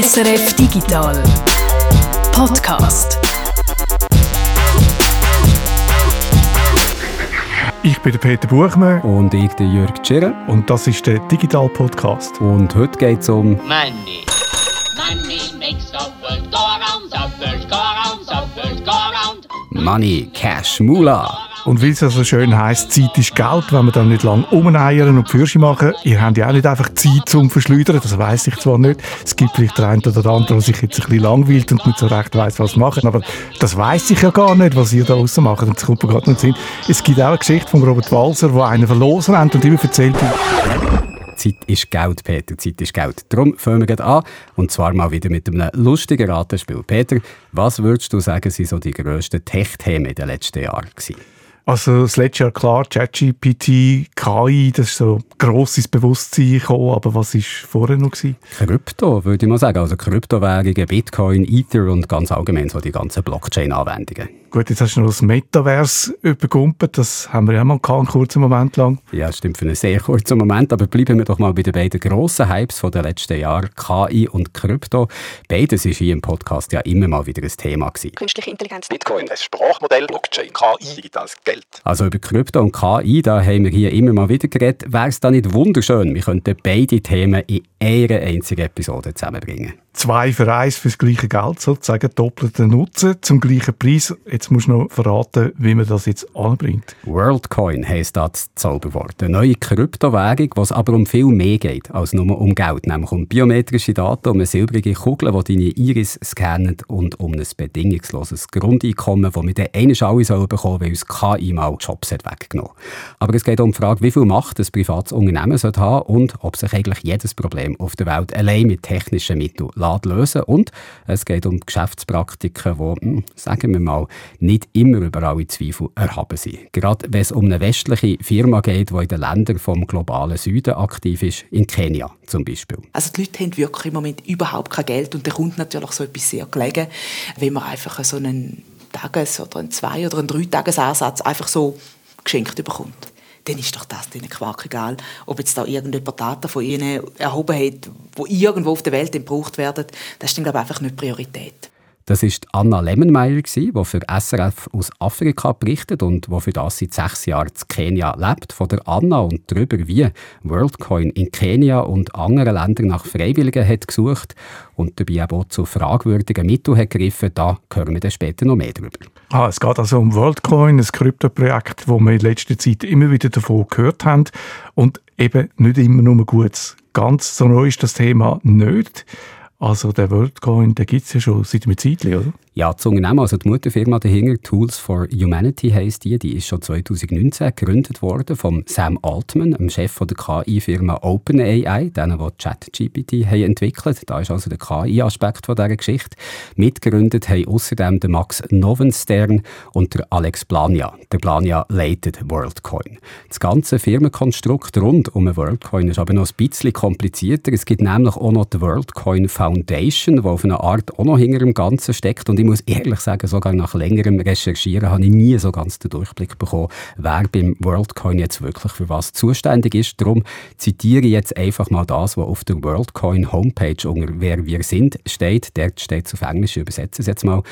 SRF Digital Podcast. Ich bin der Peter Buchmann Und ich, der Jörg Tschirren. und das ist der Digital Podcast. Und heute geht es um Money. Money makes the world go around, the world go around, the world go around. Money, Cash, Mula. Und weil es so schön heisst, Zeit ist Geld, wenn wir dann nicht lang umeiern und Fürsche machen, ihr habt ja auch nicht einfach Zeit zum Verschleudern, das weiss ich zwar nicht. Es gibt vielleicht der eine oder der andere, der sich jetzt ein bisschen langweilt und nicht so recht weiss, was machen, aber das weiss ich ja gar nicht, was ihr da draussen macht und es kommt mir gerade nicht in den Sinn. Es gibt auch eine Geschichte von Robert Walser, wo einer verlosen rennt und immer erzählt, Zeit ist Geld, Peter. Zeit ist Geld. Darum fangen wir an. Und zwar mal wieder mit einem lustigen Ratenspiel. Peter, was würdest du sagen, sind so die grössten Tech-Themen in den letzten Jahren gewesen? Also das letzte Jahr klar, ChatGPT, KI, das ist so gross ins Bewusstsein gekommen, aber was war vorher noch? Gewesen? Krypto, würde ich mal sagen. Also Kryptowährungen, Bitcoin, Ether und ganz allgemein so die ganzen Blockchain-Anwendungen. Gut, jetzt hast du noch das Metaverse übergumpelt, das haben wir ja mal gehabt, einen kurzen Moment lang. Ja, stimmt für einen sehr kurzen Moment, aber bleiben wir doch mal bei den beiden grossen Hypes der letzten Jahre, KI und Krypto. Beides ist hier im Podcast ja immer mal wieder ein Thema gewesen. künstliche Intelligenz. Bitcoin, ein Sprachmodell, Blockchain, KI, digitales Geld. Also über Krypto und KI, da haben wir hier immer mal wieder geredet. Wäre es da nicht wunderschön, wir könnten beide Themen in einer einzigen Episode zusammenbringen? Zwei für eins fürs gleiche Geld, sozusagen doppelter Nutzen zum gleichen Preis. Jetzt musst du noch verraten, wie man das jetzt anbringt. WorldCoin heisst das Zauberwort. Eine neue Kryptowährung, wo es aber um viel mehr geht als nur um Geld. Nämlich um biometrische Daten, um eine silbrige Kugel, die deine Iris scannt und um ein bedingungsloses Grundeinkommen, das wir dann einmal alle sollen bekommen weil uns KI mal Jobs hat weggenommen Aber es geht um die Frage, wie viel Macht ein privates Unternehmen sollte haben und ob sich eigentlich jedes Problem auf der Welt allein mit technischen Mitteln lösen Und es geht um Geschäftspraktiken, die, hm, sagen wir mal, nicht immer über alle Zweifel erhaben sind. Gerade wenn es um eine westliche Firma geht, die in den Ländern vom globalen Süden aktiv ist, in Kenia zum Beispiel. Also die Leute haben wirklich im Moment überhaupt kein Geld und da kommt natürlich so etwas sehr gelegen, wenn man einfach so einen Tages- oder einen Zwei- oder einen Dreitagesansatz einfach so geschenkt bekommt. Dann ist doch das denen Quark egal, ob jetzt da irgendjemand Daten von ihnen erhoben hat, die irgendwo auf der Welt gebraucht werden. Das ist dann, glaube ich, einfach nicht Priorität. Das ist Anna Lemmenmeier, die für SRF aus Afrika berichtet und die für das seit sechs Jahren in Kenia lebt. Von der Anna und darüber, wie WorldCoin in Kenia und anderen Ländern nach Freiwilligen hat gesucht und dabei auch zu fragwürdigen Mitteln hat gegriffen, da hören wir dann später noch mehr darüber. Ah, es geht also um WorldCoin, ein Kryptoprojekt, wo wir in letzter Zeit immer wieder davon gehört haben und eben nicht immer nur Gutes. Ganz so neu ist das Thema nicht. Also der WorldCoin, den gibt es ja schon seit einem Zeitchen, oder? Ja, das Unternehmen, also die Mutterfirma dahinter, Tools for Humanity heisst die, die ist schon 2019 gegründet worden vom Sam Altman, dem Chef von der KI-Firma OpenAI, denen, die ChatGPT haben entwickelt. Da ist also der KI-Aspekt von dieser Geschichte. Mitgegründet haben außerdem der Max Novenstern und der Alex Blania. Der Blania leitet WorldCoin. Das ganze Firmenkonstrukt rund um WorldCoin ist aber noch ein bisschen komplizierter. Es gibt nämlich auch noch die WorldCoin Foundation, die auf eine Art auch noch hinter dem Ganzen steckt und muss ehrlich sagen, sogar nach längerem Recherchieren habe ich nie so ganz den Durchblick bekommen, wer beim WorldCoin jetzt wirklich für was zuständig ist. Darum zitiere ich jetzt einfach mal das, was auf der WorldCoin Homepage unter «Wer wir sind» steht. Dort steht auf Englisch, ich übersetze es jetzt mal.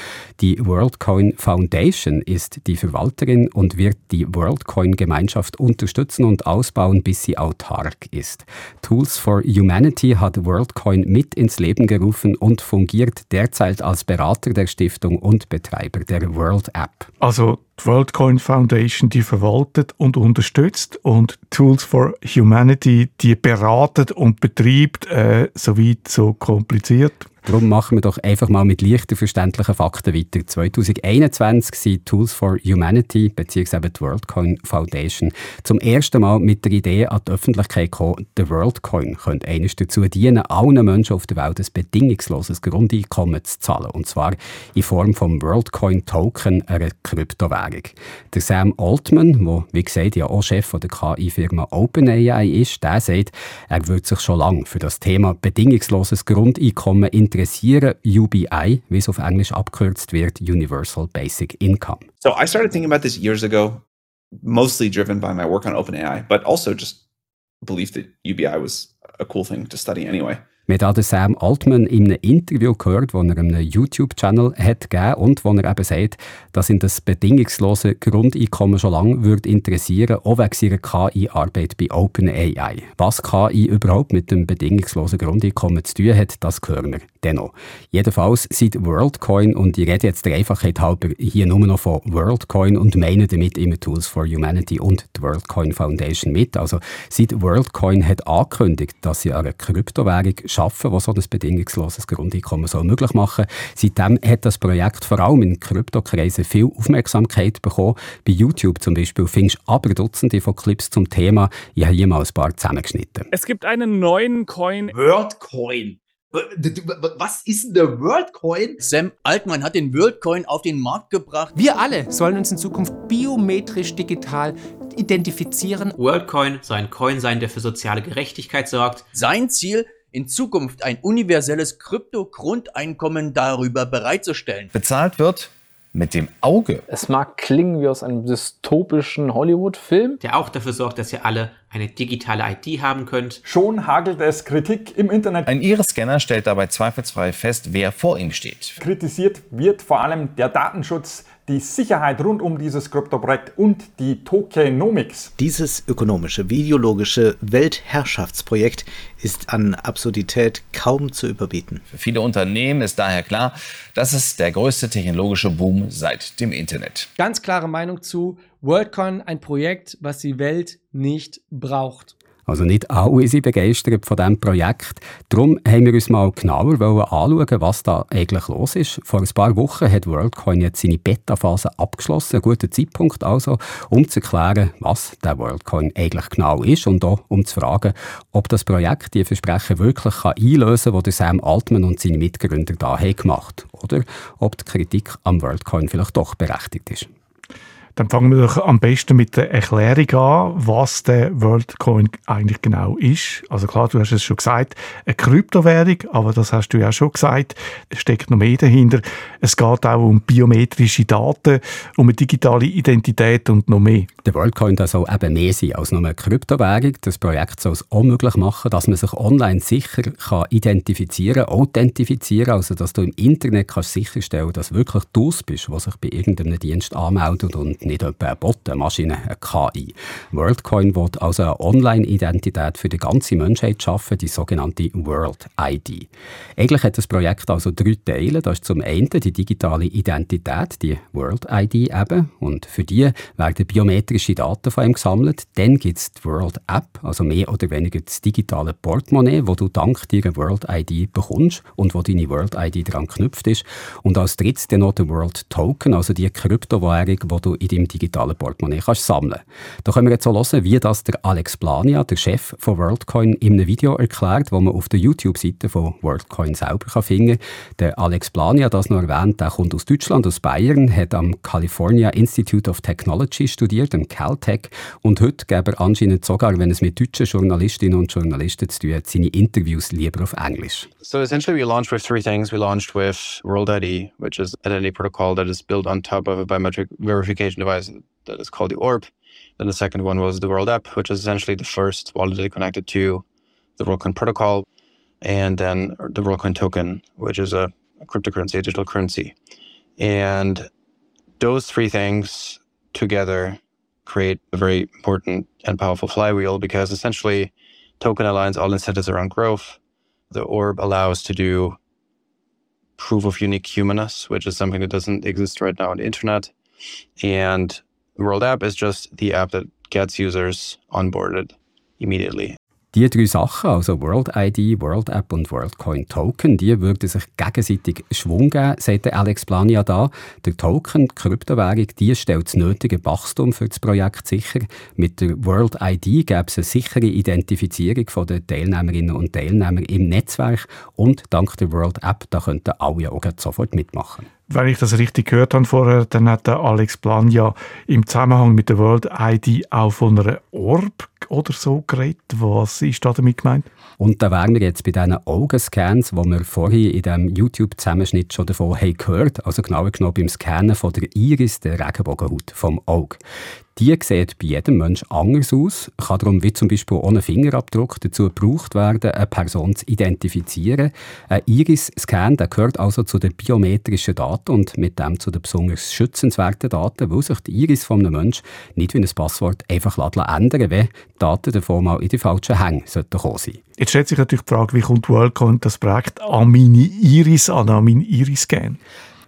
Die WorldCoin Foundation ist die Verwalterin und wird die WorldCoin-Gemeinschaft unterstützen und ausbauen, bis sie autark ist. Tools for Humanity hat WorldCoin mit ins Leben gerufen und fungiert derzeit als Berater der Stiftung und Betreiber der World App. Also die WorldCoin Foundation, die verwaltet und unterstützt und Tools for Humanity, die beratet und betreibt, äh, soweit so kompliziert. Darum machen wir doch einfach mal mit leichter verständlichen Fakten weiter. 2021 sind Tools for Humanity bzw. die WorldCoin Foundation zum ersten Mal mit der Idee an die Öffentlichkeit gekommen, der WorldCoin könnte eines dazu dienen, allen Menschen auf der Welt ein bedingungsloses Grundeinkommen zu zahlen. Und zwar in Form vom WorldCoin Token, einer Kryptowährung. Der Sam Altman, der wie gesagt ja auch Chef der KI-Firma OpenAI ist, der sagt, er würde sich schon lange für das Thema bedingungsloses Grundeinkommen interessieren, UBI, wie es auf Englisch abgekürzt wird, Universal Basic Income. So I started thinking about this years ago, mostly driven by my work on OpenAI, but also just belief that UBI was a cool thing to study anyway. Wir haben den Sam Altman in einem Interview gehört, das er einem YouTube-Channel hat gegeben und wo er eben sagt, dass ihn das bedingungslose Grundeinkommen schon lange würde interessieren, auch wegen seiner KI-Arbeit bei OpenAI. Was KI überhaupt mit dem bedingungslosen Grundeinkommen zu tun hat, das hören wir dennoch. Jedenfalls seit WorldCoin, und ich rede jetzt der Einfachheit halber hier nur noch von WorldCoin und meine damit immer Tools for Humanity und die WorldCoin Foundation mit. Also seit WorldCoin hat angekündigt, dass sie eine Kryptowährung schaffen, die so ein bedingungsloses Grundeinkommen soll möglich machen Seitdem hat das Projekt vor allem in Kryptokreisen viel Aufmerksamkeit bekommen. Bei YouTube zum Beispiel findest du aber Dutzende von Clips zum Thema. Ich habe hier mal ein paar zusammengeschnitten. Es gibt einen neuen Coin. WorldCoin. Was ist denn der WorldCoin? Sam Altman hat den WorldCoin auf den Markt gebracht. Wir alle sollen uns in Zukunft biometrisch digital identifizieren. WorldCoin soll ein Coin sein, der für soziale Gerechtigkeit sorgt. Sein Ziel, in Zukunft ein universelles Krypto-Grundeinkommen darüber bereitzustellen. Bezahlt wird mit dem Auge. Es mag klingen wie aus einem dystopischen Hollywood-Film. Der auch dafür sorgt, dass ihr alle eine digitale ID haben könnt. Schon hagelt es Kritik im Internet. Ein Iris-Scanner stellt dabei zweifelsfrei fest, wer vor ihm steht. Kritisiert wird vor allem der Datenschutz, die Sicherheit rund um dieses Kryptoprojekt und die Tokenomics. Dieses ökonomische, videologische Weltherrschaftsprojekt ist an Absurdität kaum zu überbieten. Für viele Unternehmen ist daher klar, dass es der größte technologische Boom seit dem Internet. Ganz klare Meinung zu WorldCoin, ein Projekt, was die Welt nicht braucht. Also nicht alle sind begeistert von diesem Projekt. Darum haben wir uns mal genauer anschauen, was da eigentlich los ist. Vor ein paar Wochen hat WorldCoin jetzt seine Beta-Phase abgeschlossen. Ein guter Zeitpunkt also, um zu erklären, was der WorldCoin eigentlich genau ist und auch um zu fragen, ob das Projekt die Versprechen wirklich kann einlösen kann, die Sam Altman und seine Mitgründer da haben gemacht Oder ob die Kritik am WorldCoin vielleicht doch berechtigt ist. Dann fangen wir doch am besten mit der Erklärung an, was der WorldCoin eigentlich genau ist. Also klar, du hast es schon gesagt, eine Kryptowährung, aber das hast du ja schon gesagt, es steckt noch mehr dahinter. Es geht auch um biometrische Daten, um eine digitale Identität und noch mehr. Der WorldCoin soll eben mehr sein als nur eine Kryptowährung. Das Projekt soll es auch möglich machen, dass man sich online sicher kann identifizieren, authentifizieren, also dass du im Internet kannst sicherstellen, dass wirklich du bist, was sich bei irgendeinem Dienst anmeldet und nicht etwa eine Bot, eine KI. WorldCoin will also eine Online-Identität für die ganze Menschheit schaffen, die sogenannte World ID. Eigentlich hat das Projekt also drei Teile. Das ist zum einen die digitale Identität, die World ID eben. Und für die werden biometrische Daten von ihm gesammelt. Dann gibt es die World App, also mehr oder weniger das digitale Portemonnaie, wo du dank deiner World ID bekommst und wo deine World ID dran geknüpft ist. Und als drittes dann noch der World Token, also die Kryptowährung, wo du in deinem digitalen Portemonnaie kannst sammeln. Da können wir jetzt so hören, wie das der Alex Plania, der Chef von WorldCoin, in einem Video erklärt, wo man auf der YouTube-Seite von WorldCoin selber kann finden. Der Alex Plania, das noch erwähnt, der kommt aus Deutschland, aus Bayern, hat am California Institute of Technology studiert, am Caltech, und heute gäbe er anscheinend sogar, wenn es mit deutschen Journalistinnen und Journalisten zu tun hat, seine Interviews lieber auf Englisch. So essentially we launched with three things. We launched with World ID, which is an identity protocol that is built on top of a biometric verification device that is called the ORB. Then the second one was the World App, which is essentially the first wallet connected to the WorldCoin protocol. And then the WorldCoin token, which is a, a cryptocurrency, a digital currency. And those three things together create a very important and powerful flywheel because essentially token aligns all incentives around growth. The orb allows to do proof of unique humanness, which is something that doesn't exist right now on the internet. And World App is just the app that gets users onboarded immediately. Die drei Sachen, also World ID, World App und WorldCoin Token, die würden sich gegenseitig Schwung geben, sagt Alex Plania da. Der Token, die Kryptowährung, die stellt das nötige Wachstum für das Projekt sicher. Mit der World ID gäbe es eine sichere Identifizierung der Teilnehmerinnen und Teilnehmer im Netzwerk und dank der World App, da könnten alle auch sofort mitmachen. Wenn ich das richtig gehört habe vorher, dann hat der Alex Blanja im Zusammenhang mit der World ID auch von einer Orb oder so geredet. Was ist da damit gemeint? Und da wären wir jetzt bei diesen Augenscans, die wir vorhin in diesem YouTube-Zusammenschnitt schon davon haben gehört Also genauer genommen beim Scannen von der Iris, der Regenbogenhaut vom Auge. Die sieht bei jedem Menschen anders aus, kann darum wie zum Beispiel ohne Fingerabdruck dazu gebraucht werden, eine Person zu identifizieren. Ein Iris-Scan gehört also zu den biometrischen Daten und mit dem zu den besonders schützenswerten Daten, weil sich die Iris von einem Menschen nicht wie ein Passwort einfach ändern wenn die Daten davon mal in die falschen Hänge kommen sollten. Jetzt stellt sich natürlich die Frage, wie kommt WorldCoin das Projekt an meine Iris an, an meinen Iris-Scan?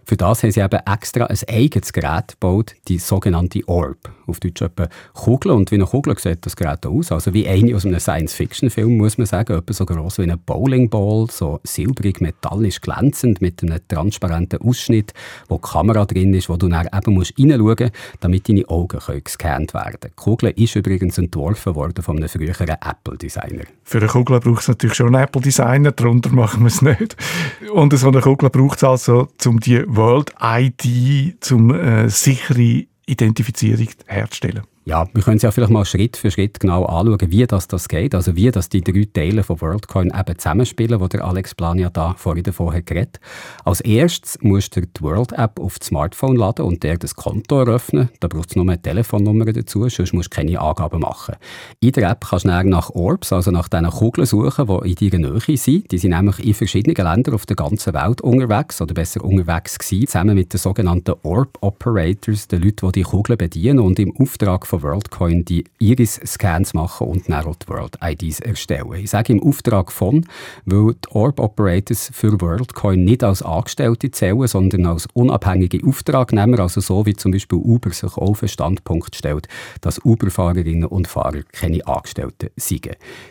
Für das haben sie eben extra ein eigenes Gerät gebaut, die sogenannte Orb. Auf Deutsch etwa Kugel. Und wie eine Kugel sieht das Gerät aus. Also wie eine aus einem Science-Fiction-Film, muss man sagen. Etwa so groß wie eine Bowlingball, so silbrig, metallisch glänzend, mit einem transparenten Ausschnitt, wo die Kamera drin ist, wo du dann eben musst reinschauen musst, damit deine Augen können gescannt werden Die Kugel ist übrigens entworfen worden von einem früheren Apple-Designer. Für eine Kugel braucht es natürlich schon einen Apple-Designer, darunter machen wir es nicht. Und so eine Kugel braucht es also, um die World ID zum äh, sichere Identifizierung herzustellen. Ja, wir können es ja vielleicht mal Schritt für Schritt genau anschauen, wie das, das geht. Also wie das die drei Teile von WorldCoin eben zusammenspielen, wo der Alex Plania da vorhin davon hat geredet. Als erstes musst du die World-App auf das Smartphone laden und der das Konto eröffnen. Da braucht es nur eine Telefonnummer dazu, sonst musst du keine Angaben machen. In der App kannst du dann nach Orbs, also nach diesen Kugeln suchen, die in deiner Nähe sind. Die sind nämlich in verschiedenen Ländern auf der ganzen Welt unterwegs, oder besser unterwegs gewesen, zusammen mit den sogenannten Orb Operators, den Leuten, die die Kugeln bedienen und im Auftrag von von WorldCoin die Iris-Scans machen und dann World-IDs erstellen. Ich sage im Auftrag von, weil die Orb-Operators für WorldCoin nicht als Angestellte zählen, sondern als unabhängige Auftragnehmer, also so wie zum Beispiel Uber sich auf den Standpunkt stellt, dass Uber-Fahrerinnen und Fahrer keine Angestellten sind.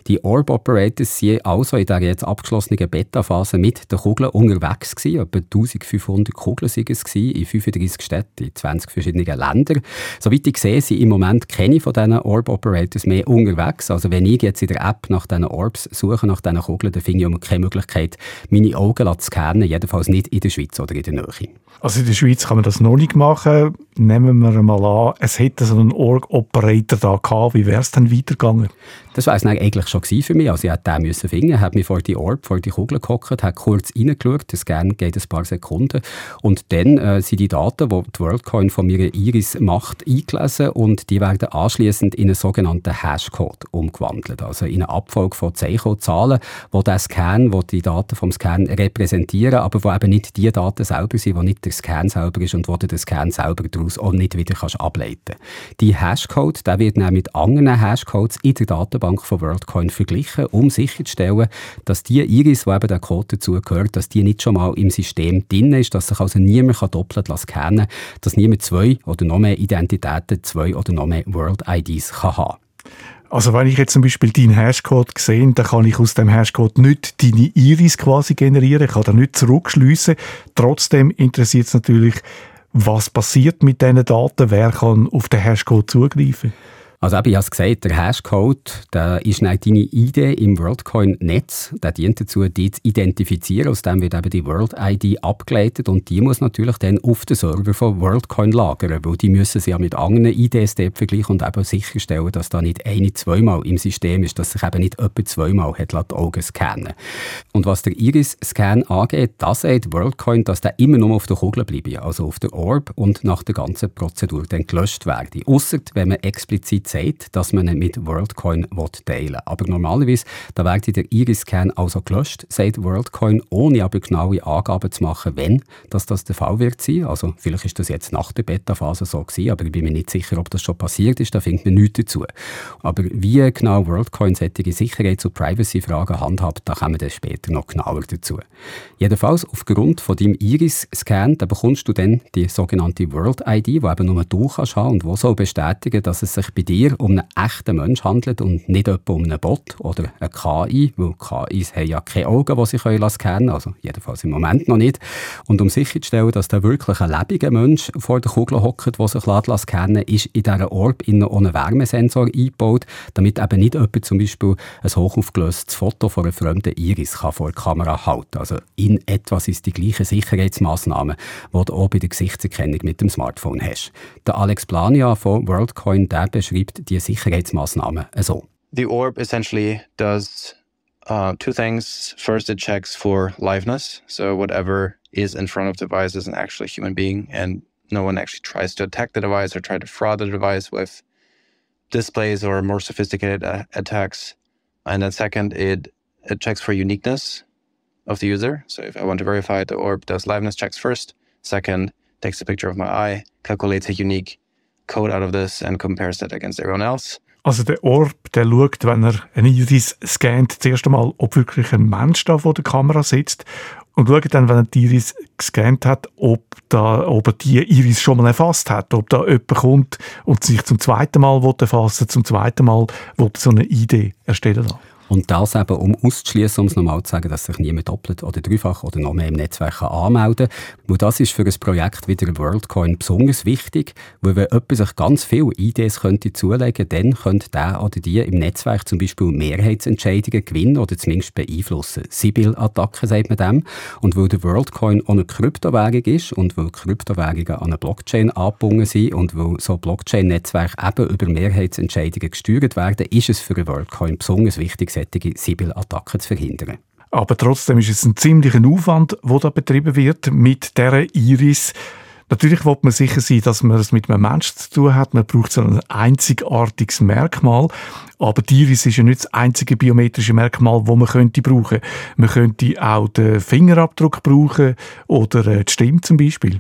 Die Orb-Operators sind also in der jetzt abgeschlossenen Beta-Phase mit den Kugeln unterwegs gewesen. Etwa 1500 Kugeln waren es in 35 Städten, in 20 verschiedenen Ländern. Soweit ich sehe, sind im Moment Moment keine von diesen Orb Operators mehr unterwegs. Also wenn ich jetzt in der App nach diesen Orbs suche, nach diesen Kugeln, dann finde ich keine Möglichkeit, meine Augen zu scannen, jedenfalls nicht in der Schweiz oder in der Nähe. Also in der Schweiz kann man das noch nicht machen. Nehmen wir mal an, es hätte so einen Org-Operator da gehabt. Wie wäre es dann weitergegangen? Das war es eigentlich schon für mich. Also ich musste den müssen finden, habe mich vor die Orb, vor die Kugel gehockt, habe kurz reingeschaut, das Scan geht ein paar Sekunden und dann äh, sind die Daten, die die WorldCoin von mir Iris macht, eingelesen und die werden anschließend in einen sogenannten Hashcode umgewandelt, also in eine Abfolge von Zeichenzahlen, wo der Scan, wo die Daten vom Scan repräsentieren, aber wo eben nicht die Daten selber sind, wo nicht der Scan selber ist und wo du den Scan selber daraus auch nicht wieder kannst ableiten. Die Hashcode, der wird dann mit anderen Hashcodes in der Datenbank von WorldCoin verglichen, um sicherzustellen, dass die Iris, die eben der Code dazugehört, dass die nicht schon mal im System drin ist, dass sich also niemand doppelt scannen kann, dass niemand zwei oder noch mehr Identitäten, zwei oder noch mehr World-IDs kann haben also wenn ich jetzt zum Beispiel deinen Hashcode sehe, dann kann ich aus dem Hashcode nicht deine Iris quasi generieren, ich kann da nicht zurückschliessen. Trotzdem interessiert es natürlich, was passiert mit diesen Daten, wer kann auf den Hashcode zugreifen. Also eben, ich habe es gesagt, der Hashcode, der ist deine ID im WorldCoin-Netz. Der dient dazu, die zu identifizieren. Aus dem wird eben die World-ID abgeleitet und die muss natürlich dann auf den Server von WorldCoin lagern, weil die müssen sie ja mit anderen IDs vergleichen und eben sicherstellen, dass da nicht eine zweimal im System ist, dass sich eben nicht etwa zweimal hat die Augen scannen Und was der Iris-Scan angeht, da sagt WorldCoin, dass der immer nur auf der Kugel bleibe, also auf der Orb und nach der ganzen Prozedur dann gelöscht werde. Ausser wenn man explizit sagt, dass man ihn mit WorldCoin teilen will. Aber normalerweise da wird der Iris-Scan also gelöscht, sagt WorldCoin, ohne aber genaue Angaben zu machen, wenn dass das der Fall wird sein. Also vielleicht ist das jetzt nach der Beta-Phase so gewesen, aber ich bin mir nicht sicher, ob das schon passiert ist, da findet man nichts dazu. Aber wie genau WorldCoin solche Sicherheits- und Privacy-Fragen handhabt, da kommen wir später noch genauer dazu. Jedenfalls, aufgrund von deinem Iris-Scan, da bekommst du dann die sogenannte World-ID, die eben nur du kannst haben und die soll bestätigen, dass es sich bei dir dir um einen echten Mensch handelt und nicht etwa um einen Bot oder eine KI, weil KIs haben ja keine Augen, die sie können scannen also jedenfalls im Moment noch nicht. Und um sicherzustellen, dass da wirklich ein lebendiger Mensch vor der Kugel hockt, der sich scannen ist in dieser Orb in einen Wärmesensor eingebaut, damit eben nicht jemand zum Beispiel ein hochaufgelöstes Foto von einer fremden Iris kann vor der Kamera halten. Also in etwas ist die gleiche Sicherheitsmaßnahme, die du auch bei der Gesichtserkennung mit dem Smartphone hast. Der Alex Plania von WorldCoin der beschreibt die Sicherheitsmaßnahmen so. The orb essentially does uh, two things. First, it checks for liveness, so whatever is in front of the device is an actual human being and no one actually tries to attack the device or try to fraud the device with displays or more sophisticated uh, attacks. And then second, it, it checks for uniqueness of the user. So if I want to verify it, the orb does liveness checks first. Second, takes a picture of my eye, calculates a unique code out of this and compares that against everyone else. Also der Orb, der schaut, wenn er eine Iris scannt, zuerst einmal, ob wirklich ein Mensch da vor der Kamera sitzt und schaut dann, wenn er die Iris gescannt hat, ob, da, ob er die Iris schon mal erfasst hat, ob da jemand kommt und sich zum zweiten Mal erfassen zum zweiten Mal so eine Idee erstellen will. Und das eben, um auszuschließen, um es nochmal zu sagen, dass sich niemand doppelt oder dreifach oder noch mehr im Netzwerk anmelden kann. Und das ist für ein Projekt wie der WorldCoin besonders wichtig, weil wenn jemand sich ganz viele Ideen könnte zulegen dann könnte der oder die im Netzwerk zum Beispiel Mehrheitsentscheidungen gewinnen oder zumindest beeinflussen. Sibyl-Attacken sagt man dem. Und weil der WorldCoin auch eine Kryptowährung ist und weil Kryptowährungen an eine Blockchain angebunden sind und weil so Blockchain-Netzwerke eben über Mehrheitsentscheidungen gesteuert werden, ist es für den WorldCoin besonders wichtig, solche Sibyl-Attacken zu verhindern. Aber trotzdem ist es ein ziemlicher Aufwand, der da betrieben wird mit dieser Iris. Natürlich will man sicher sein, dass man es mit einem Menschen zu tun hat. Man braucht so ein einzigartiges Merkmal. Aber die Iris ist ja nicht das einzige biometrische Merkmal, das man könnte brauchen. Man könnte auch den Fingerabdruck brauchen oder äh, die Stimme zum Beispiel.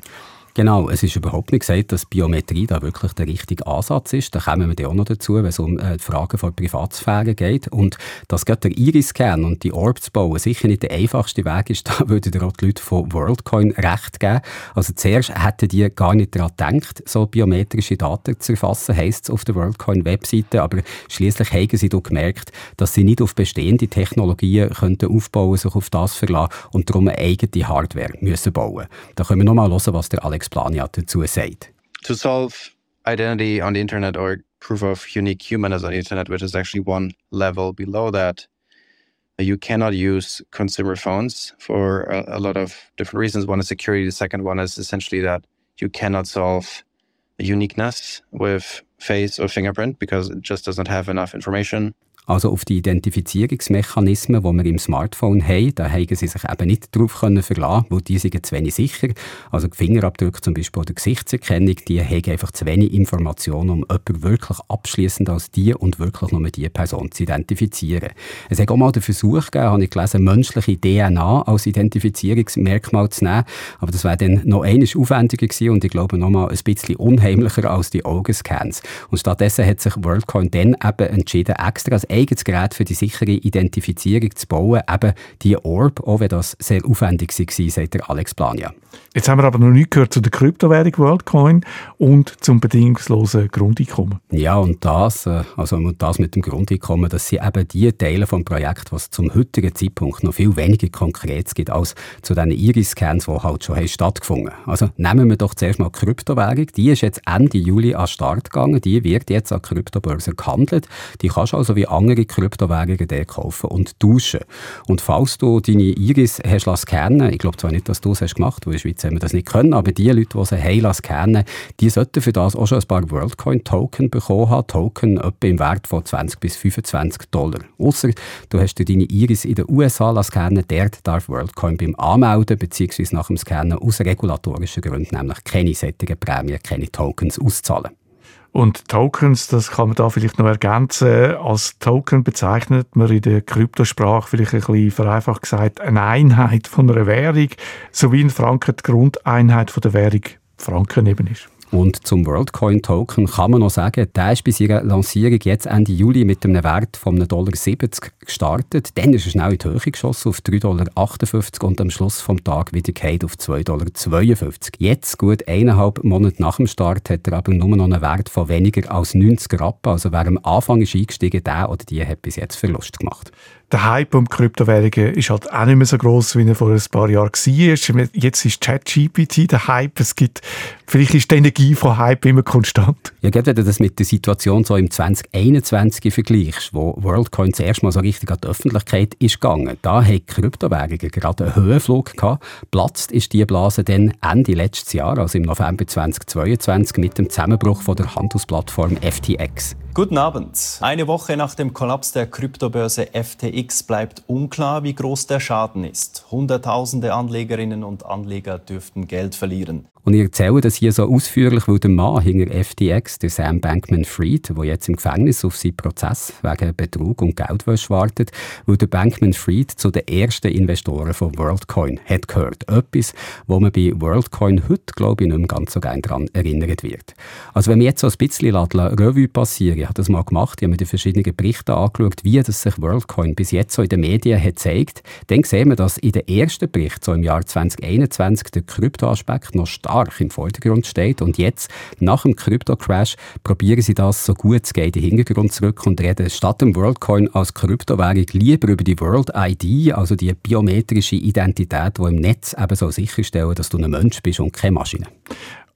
Genau, es ist überhaupt nicht gesagt, dass Biometrie da wirklich der richtige Ansatz ist. Da kommen wir dann auch noch dazu, wenn es um äh, die Fragen von Privatsphäre geht. Und dass gerade der Iris-Scan und die Orb zu bauen sicher nicht der einfachste Weg ist, da würden auch die Leute von WorldCoin recht geben. Also zuerst hätten die gar nicht daran gedacht, so biometrische Daten zu erfassen, heisst es auf der WorldCoin-Webseite. Aber schließlich haben sie doch gemerkt, dass sie nicht auf bestehende Technologien könnten aufbauen, sich auf das verlassen und darum eine eigene Hardware müssen bauen. Da können wir nochmal hören, was der Alex Plania dazu sagt. To solve identity on the internet or proof of unique humanness on the internet, which is actually one level below that, you cannot use consumer phones for a, a lot of different reasons. One is security. The second one is essentially that you cannot solve uniqueness with face or fingerprint because it just doesn't have enough information. Also auf die Identifizierungsmechanismen, die wir im Smartphone haben, da haben sie sich eben nicht darauf können verlassen, weil die sind zu wenig sicher. Also Fingerabdrücke zum Beispiel oder Gesichtserkennung, die haben einfach zu wenig Informationen, um jemanden wirklich abschließend als die und wirklich nur die Person zu identifizieren. Es hat auch mal den Versuch gegeben, habe ich gelesen, menschliche DNA als Identifizierungsmerkmal zu nehmen, aber das wäre dann noch einiges aufwendiger gewesen und ich glaube noch mal ein bisschen unheimlicher als die Augenscans. Und stattdessen hat sich WorldCoin dann eben entschieden, extra als eigenes Gerät für die sichere Identifizierung zu bauen, eben die Orb, auch wenn das sehr aufwendig war, sagt der Alex Plania. Jetzt haben wir aber noch nicht gehört zu der Kryptowährung WorldCoin und zum bedingungslosen Grundeinkommen. Ja, und das, äh, also das mit dem Grundeinkommen, das sind eben die Teile des Projekts, was zum heutigen Zeitpunkt noch viel weniger konkret gibt als zu den Iris-Scans, die halt schon haben stattgefunden haben. Also nehmen wir doch zuerst mal die Kryptowährung. Die ist jetzt Ende Juli an den Start gegangen. Die wird jetzt an Kryptobörsen gehandelt. Die kannst du also wie andere Kryptowährungen dort kaufen und tauschen. Und falls du deine Iris hast scannen ich glaube zwar nicht, dass du es hast weil in der Schweiz haben wir das nicht können, aber die Leute, die sie haben scannen die sollten für das auch schon ein paar WorldCoin-Token bekommen haben. Token etwa im Wert von 20 bis 25 Dollar. Ausser du hast deine Iris in den USA scannen, dort darf WorldCoin beim Anmelden bzw. nach dem Scannen aus regulatorischen Gründen nämlich keine sättigen Prämien, keine Tokens auszahlen. Und Tokens, das kann man da vielleicht noch ergänzen. Als Token bezeichnet man in der Kryptosprache vielleicht ein bisschen vereinfacht gesagt eine Einheit von einer Währung, so wie in Franken die Grundeinheit von der Währung Franken eben ist. Und zum WorldCoin Token kann man noch sagen, der ist bei seiner Lancierung jetzt Ende Juli mit einem Wert von 1,70 Dollar gestartet. Dann ist er schnell in die Höhe geschossen auf 3,58 Dollar und am Schluss vom Tag wieder auf 2,52 Dollar. Jetzt, gut eineinhalb Monate nach dem Start, hat er aber nur noch einen Wert von weniger als 90 Rappen. Also wer am Anfang ist eingestiegen, der oder die hat bis jetzt Verlust gemacht der Hype um Kryptowährungen ist halt auch nicht mehr so groß, wie er vor ein paar Jahren war. Jetzt ist ChatGPT der Hype. Es gibt, vielleicht ist die Energie von Hype immer konstant. Ja, wenn du das mit der Situation so im 2021 vergleichst, wo WorldCoin zuerst mal so richtig an die Öffentlichkeit ist gegangen, da haben Kryptowährungen gerade einen Höhenflug gehabt. Platzt ist die Blase dann Ende letztes Jahr, also im November 2022, mit dem Zusammenbruch von der Handelsplattform FTX. Guten Abend. Eine Woche nach dem Kollaps der Kryptobörse FTX bleibt unklar, wie groß der Schaden ist. Hunderttausende Anlegerinnen und Anleger dürften Geld verlieren. Und ich erzähle das hier so ausführlich, weil der Mann hinter FTX, der Sam Bankman-Fried, der jetzt im Gefängnis auf seinen Prozess wegen Betrug und Geldwäsche wartet, weil der Bankman-Fried zu den ersten Investoren von WorldCoin hat gehört. Etwas, wo man bei WorldCoin heute, glaube ich, nicht mehr ganz so gerne daran erinnert wird. Also wenn wir jetzt so ein bisschen Revue passieren, ich habe das mal gemacht, ich habe mir die verschiedenen Berichte angeschaut, wie das sich WorldCoin bis jetzt so in den Medien hat gezeigt, dann sehen wir, dass in den ersten Bericht, so im Jahr 2021, der Kryptoaspekt noch stark stark im Vordergrund steht. Und jetzt, nach dem Krypto-Crash, probieren sie das so gut es geht in den Hintergrund zurück und reden statt dem WorldCoin als Kryptowährung lieber über die World ID, also die biometrische Identität, die im Netz eben so sicherstellen, dass du ein Mensch bist und keine Maschine.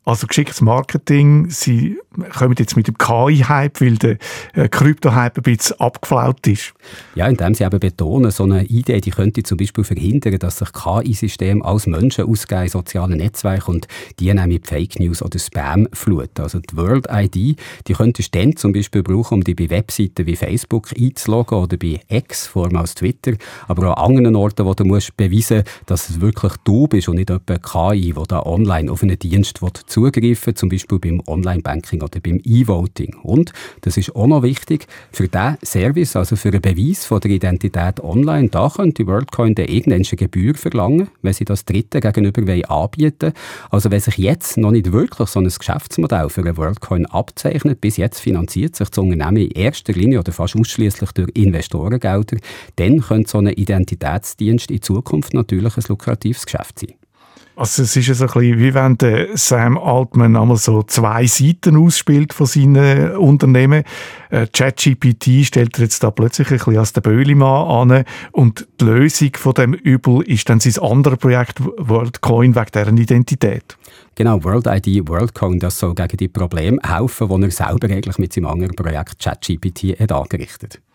Also geschicktes Marketing, Sie kommen jetzt mit dem KI-Hype, weil der äh, Krypto-Hype ein bisschen abgeflaut ist. Ja, indem Sie eben betonen, so eine Idee, die könnte zum Beispiel verhindern, dass sich KI-Systeme als Menschen ausgeben in sozialen Netzwerken und die dann mit Fake News oder Spam fluten. Also die World ID, die könntest du dann zum Beispiel brauchen, um dich bei Webseiten wie Facebook einzuloggen oder bei X, vormals Twitter, aber auch an anderen Orten, wo du musst beweisen dass es wirklich du bist und nicht jemand KI, der da online auf einen Dienst zugreifen zum Beispiel beim Online-Banking oder beim E-Voting. Und, das ist auch noch wichtig, für diesen Service, also für einen Beweis von der Identität online, da könnte WorldCoin dann irgendeine Gebühr verlangen, wenn sie das Dritte gegenüber anbieten Also wenn sich jetzt noch nicht wirklich so ein Geschäftsmodell für einen WorldCoin abzeichnet, bis jetzt finanziert sich das Unternehmen in erster Linie oder fast ausschließlich durch Investorengelder, dann könnte so ein Identitätsdienst in Zukunft natürlich ein lukratives Geschäft sein. Also es ist ja so ein bisschen, wie wenn der Sam Altman einmal so zwei Seiten ausspielt von seinen Unternehmen. Äh, ChatGPT stellt er jetzt da plötzlich ein bisschen als der Böhlimann an und die Lösung von dem Übel ist dann sein anderes Projekt WorldCoin wegen deren Identität. Genau, World ID, WorldCoin, das soll gegen die Probleme helfen, die er selber eigentlich mit seinem anderen Projekt ChatGPT hat angerichtet hat.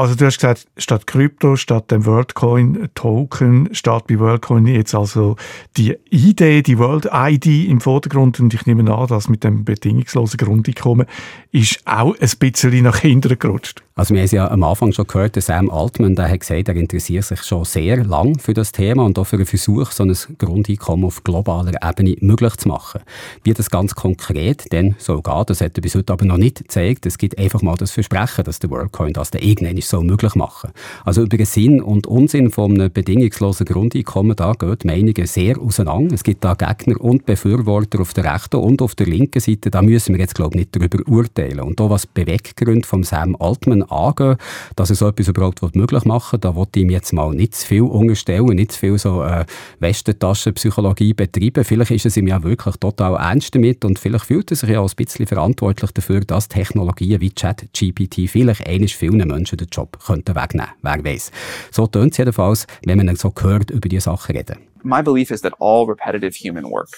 Also du hast gesagt, statt Krypto, statt dem WorldCoin-Token, statt bei WorldCoin jetzt also die Idee, die World ID im Vordergrund und ich nehme an, dass mit dem bedingungslosen Grundeinkommen ist auch ein bisschen nach hinten gerutscht. Also wir haben es ja am Anfang schon gehört, der Sam Altman, der hat gesagt, er interessiert sich schon sehr lang für das Thema und auch für einen Versuch, so ein Grundeinkommen auf globaler Ebene möglich zu machen. Wie das ganz konkret denn soll gehen, das hat er bis heute aber noch nicht gezeigt. Es gibt einfach mal das Versprechen, dass der WorldCoin das dann irgendwann so möglich machen Also über den Sinn und Unsinn von einem bedingungslosen Grundeinkommen, da gehen die Meinungen sehr auseinander. Es gibt da Gegner und Befürworter auf der rechten und auf der linken Seite. Da müssen wir jetzt, glaube ich, nicht darüber urteilen. Und da was Beweggründe von Sam Altman angehen, dass er so etwas überhaupt möglich machen will. Da wollte ich ihm jetzt mal nicht zu viel unterstellen, nicht zu viel so äh, Westentaschenpsychologie betreiben. Vielleicht ist es ihm ja wirklich total ernst damit und vielleicht fühlt er sich ja auch ein bisschen verantwortlich dafür, dass Technologien wie ChatGPT vielleicht eines vielen Menschen den Job wegnehmen Wer weiß. So tönt es jedenfalls, wenn man so hört über Sachen reden. My belief is that all repetitive human work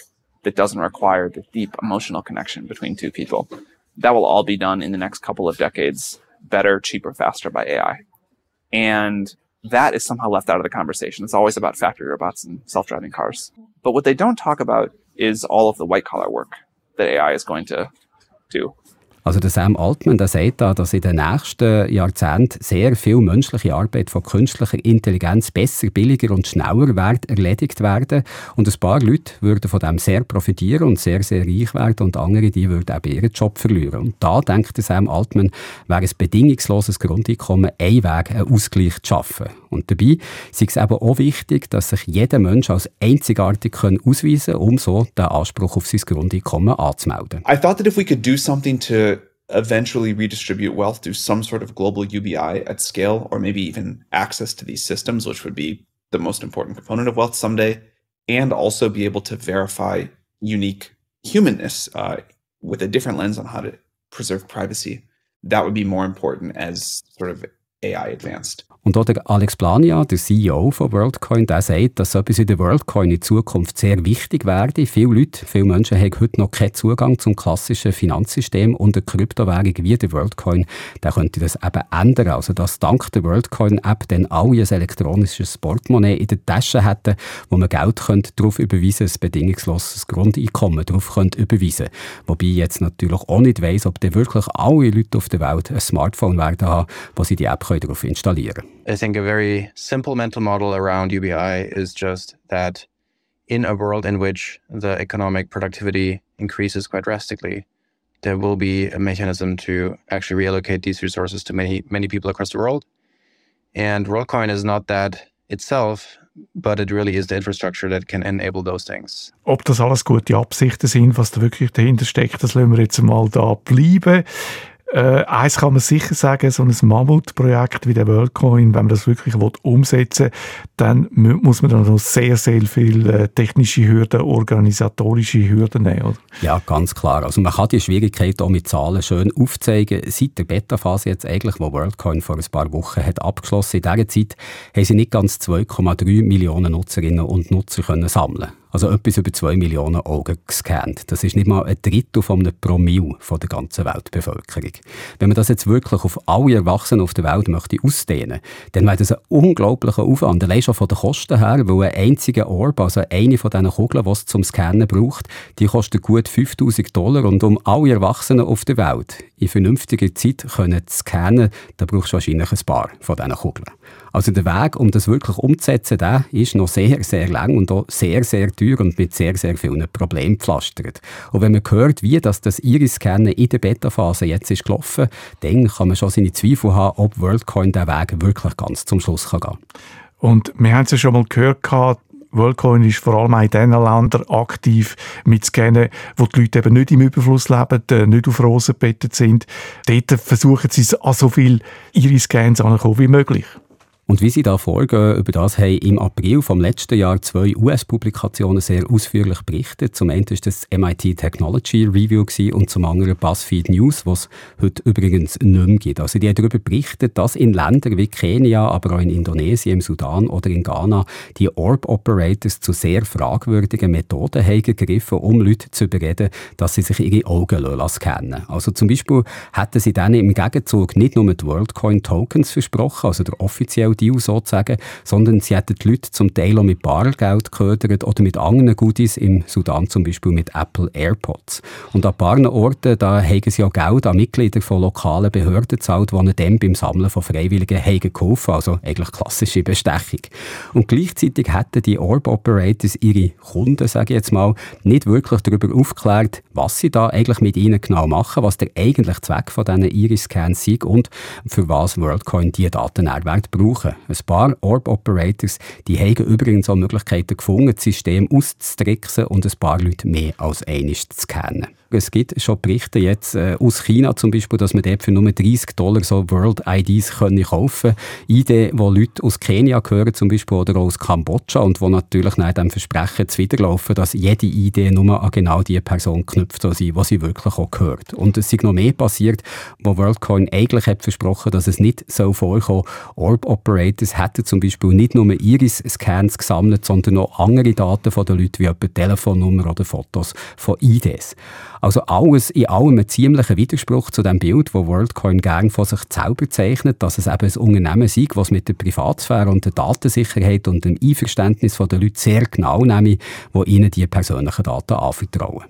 that doesn't require the deep emotional connection between two people, that will all be done in the next couple of decades better, cheaper, faster by AI. And that is somehow left out of the conversation. It's always about factory robots and self-driving cars. But what they don't talk about is all of the white collar work that AI is going to do. Also der Sam Altman der sagt da, dass in den nächsten Jahrzehnten sehr viel menschliche Arbeit von künstlicher Intelligenz besser, billiger und schneller wird erledigt werden und ein paar Leute würden von dem sehr profitieren und sehr, sehr reich werden und andere, die würden auch ihren Job verlieren. Und da denkt der Sam Altman, wäre ein bedingungsloses Grundeinkommen ein Weg, einen Ausgleich zu schaffen. Und dabei ist es eben auch wichtig, dass sich jeder Mensch als einzigartig ausweisen kann, um so den Anspruch auf sein Grundeinkommen anzumelden. I thought that if we could do something to eventually redistribute wealth through some sort of global UBI at scale, or maybe even access to these systems, which would be the most important component of wealth someday, and also be able to verify unique humanness uh, with a different lens on how to preserve privacy. That would be more important as sort of AI advanced. Und auch der Alex Plania, der CEO von WorldCoin, der sagt, dass so etwas wie der WorldCoin in Zukunft sehr wichtig werde. Viele Leute, viele Menschen haben heute noch keinen Zugang zum klassischen Finanzsystem und eine Kryptowährung wie der WorldCoin, der könnte das eben ändern. Also, dass dank der WorldCoin-App dann alle ein elektronisches Portemonnaie in der Tasche hätten, wo man Geld könnte darauf überweisen ein bedingungsloses Grundeinkommen darauf könnte überweisen Wobei ich jetzt natürlich auch nicht weiss, ob dann wirklich alle Leute auf der Welt ein Smartphone werden haben, wo sie die App darauf installieren können. I think a very simple mental model around UBI is just that in a world in which the economic productivity increases quite drastically, there will be a mechanism to actually reallocate these resources to many, many people across the world. And WorldCoin is not that itself, but it really is the infrastructure that can enable those things. Ob das alles gute Absichten sind, was da wirklich dahinter steckt, das lassen wir jetzt mal da bleiben. Äh, eins kann man sicher sagen, so ein Mammutprojekt wie der WorldCoin, wenn man das wirklich umsetzen will, dann muss man dann noch sehr, sehr viele äh, technische Hürden, organisatorische Hürden nehmen. Oder? Ja, ganz klar. Also man kann die Schwierigkeit auch mit Zahlen schön aufzeigen. Seit der Beta-Phase jetzt eigentlich, wo WorldCoin vor ein paar Wochen hat abgeschlossen, in dieser Zeit haben sie nicht ganz 2,3 Millionen Nutzerinnen und Nutzer können sammeln also etwas über 2 Millionen Augen gescannt. Das ist nicht mal ein Drittel von einem Promille von der ganzen Weltbevölkerung. Wenn man das jetzt wirklich auf alle Erwachsenen auf der Welt möchte ausdehnen, dann wäre das ein unglaublicher Aufwand. Allein schon von den Kosten her, weil ein einziger Orb, also eine von diesen Kugeln, die es zum Scannen braucht, die kostet gut 5000 Dollar und um alle Erwachsenen auf der Welt in vernünftiger Zeit können scannen, da brauchst du wahrscheinlich ein paar von diesen Kugeln. Also der Weg, um das wirklich umzusetzen, der ist noch sehr, sehr lang und auch sehr, sehr teuer und mit sehr, sehr vielen Problemen gepflastert. Und wenn man hört, wie das, das Iris-Scannen in der Beta-Phase jetzt ist gelaufen, dann kann man schon seine Zweifel haben, ob WorldCoin den Weg wirklich ganz zum Schluss kann gehen Und wir haben es ja schon mal gehört, WorldCoin ist vor allem auch in den Ländern aktiv mit Scannen, wo die Leute eben nicht im Überfluss leben, äh, nicht auf Rosen gebettet sind. Dort versuchen sie an so viel ihre Scans anzukommen wie möglich. Und wie sie da vorgehen, über das haben im April vom letzten Jahr zwei US-Publikationen sehr ausführlich berichtet. Zum einen ist das MIT Technology Review und zum anderen BuzzFeed News, was heute übrigens nicht mehr gibt. Also die haben darüber berichtet, dass in Ländern wie Kenia, aber auch in Indonesien, im Sudan oder in Ghana die Orb Operators zu sehr fragwürdigen Methoden haben gegriffen, um Leute zu überreden, dass sie sich ihre Augen scannen Also zum Beispiel hätten sie dann im Gegenzug nicht nur mit WorldCoin Tokens versprochen, also der offizielle Deal sozusagen, sondern sie hätten die Leute zum Teil auch mit Bargeld geködert oder mit anderen Goodies, im Sudan zum Beispiel mit Apple AirPods. Und an paar Orten, da haben sie auch Geld an Mitglieder von lokalen Behörden gezahlt, die ihnen beim Sammeln von Freiwilligen haben geholfen also eigentlich klassische Bestechung. Und gleichzeitig hätten die Orb Operators ihre Kunden, sage ich jetzt mal, nicht wirklich darüber aufgeklärt, was sie da eigentlich mit ihnen genau machen, was der eigentliche Zweck von diesen Iris-Scans ist und für was WorldCoin diese Daten brauchen brauchen. Ein paar Orb Operators, die haben übrigens auch Möglichkeiten gefunden, das System auszutricksen und ein paar Leute mehr als einiges zu scannen. Es gibt schon Berichte jetzt äh, aus China zum Beispiel, dass man dort für nur 30 Dollar so World IDs können kaufen können. ID, wo Leute aus Kenia gehören zum Beispiel oder auch aus Kambodscha und wo natürlich nach dem Versprechen zuwiderlaufen, dass jede ID nur an genau die Person knüpft soll sein, sie wirklich auch gehört. Und es ist noch mehr passiert, wo WorldCoin eigentlich hat versprochen, dass es nicht so vorkommen. Orb Operators hätten zum Beispiel nicht nur Iris-Scans gesammelt, sondern auch andere Daten von den Leuten, wie etwa Telefonnummer oder Fotos von IDs. Also alles in allem ein ziemlicher Widerspruch zu dem Bild, wo WorldCoin gern von sich selber zeichnet, dass es eben ein Unternehmen sei, was mit der Privatsphäre und der Datensicherheit und dem Einverständnis der Leute sehr genau nehme, wo ihnen die persönlichen Daten anvertrauen.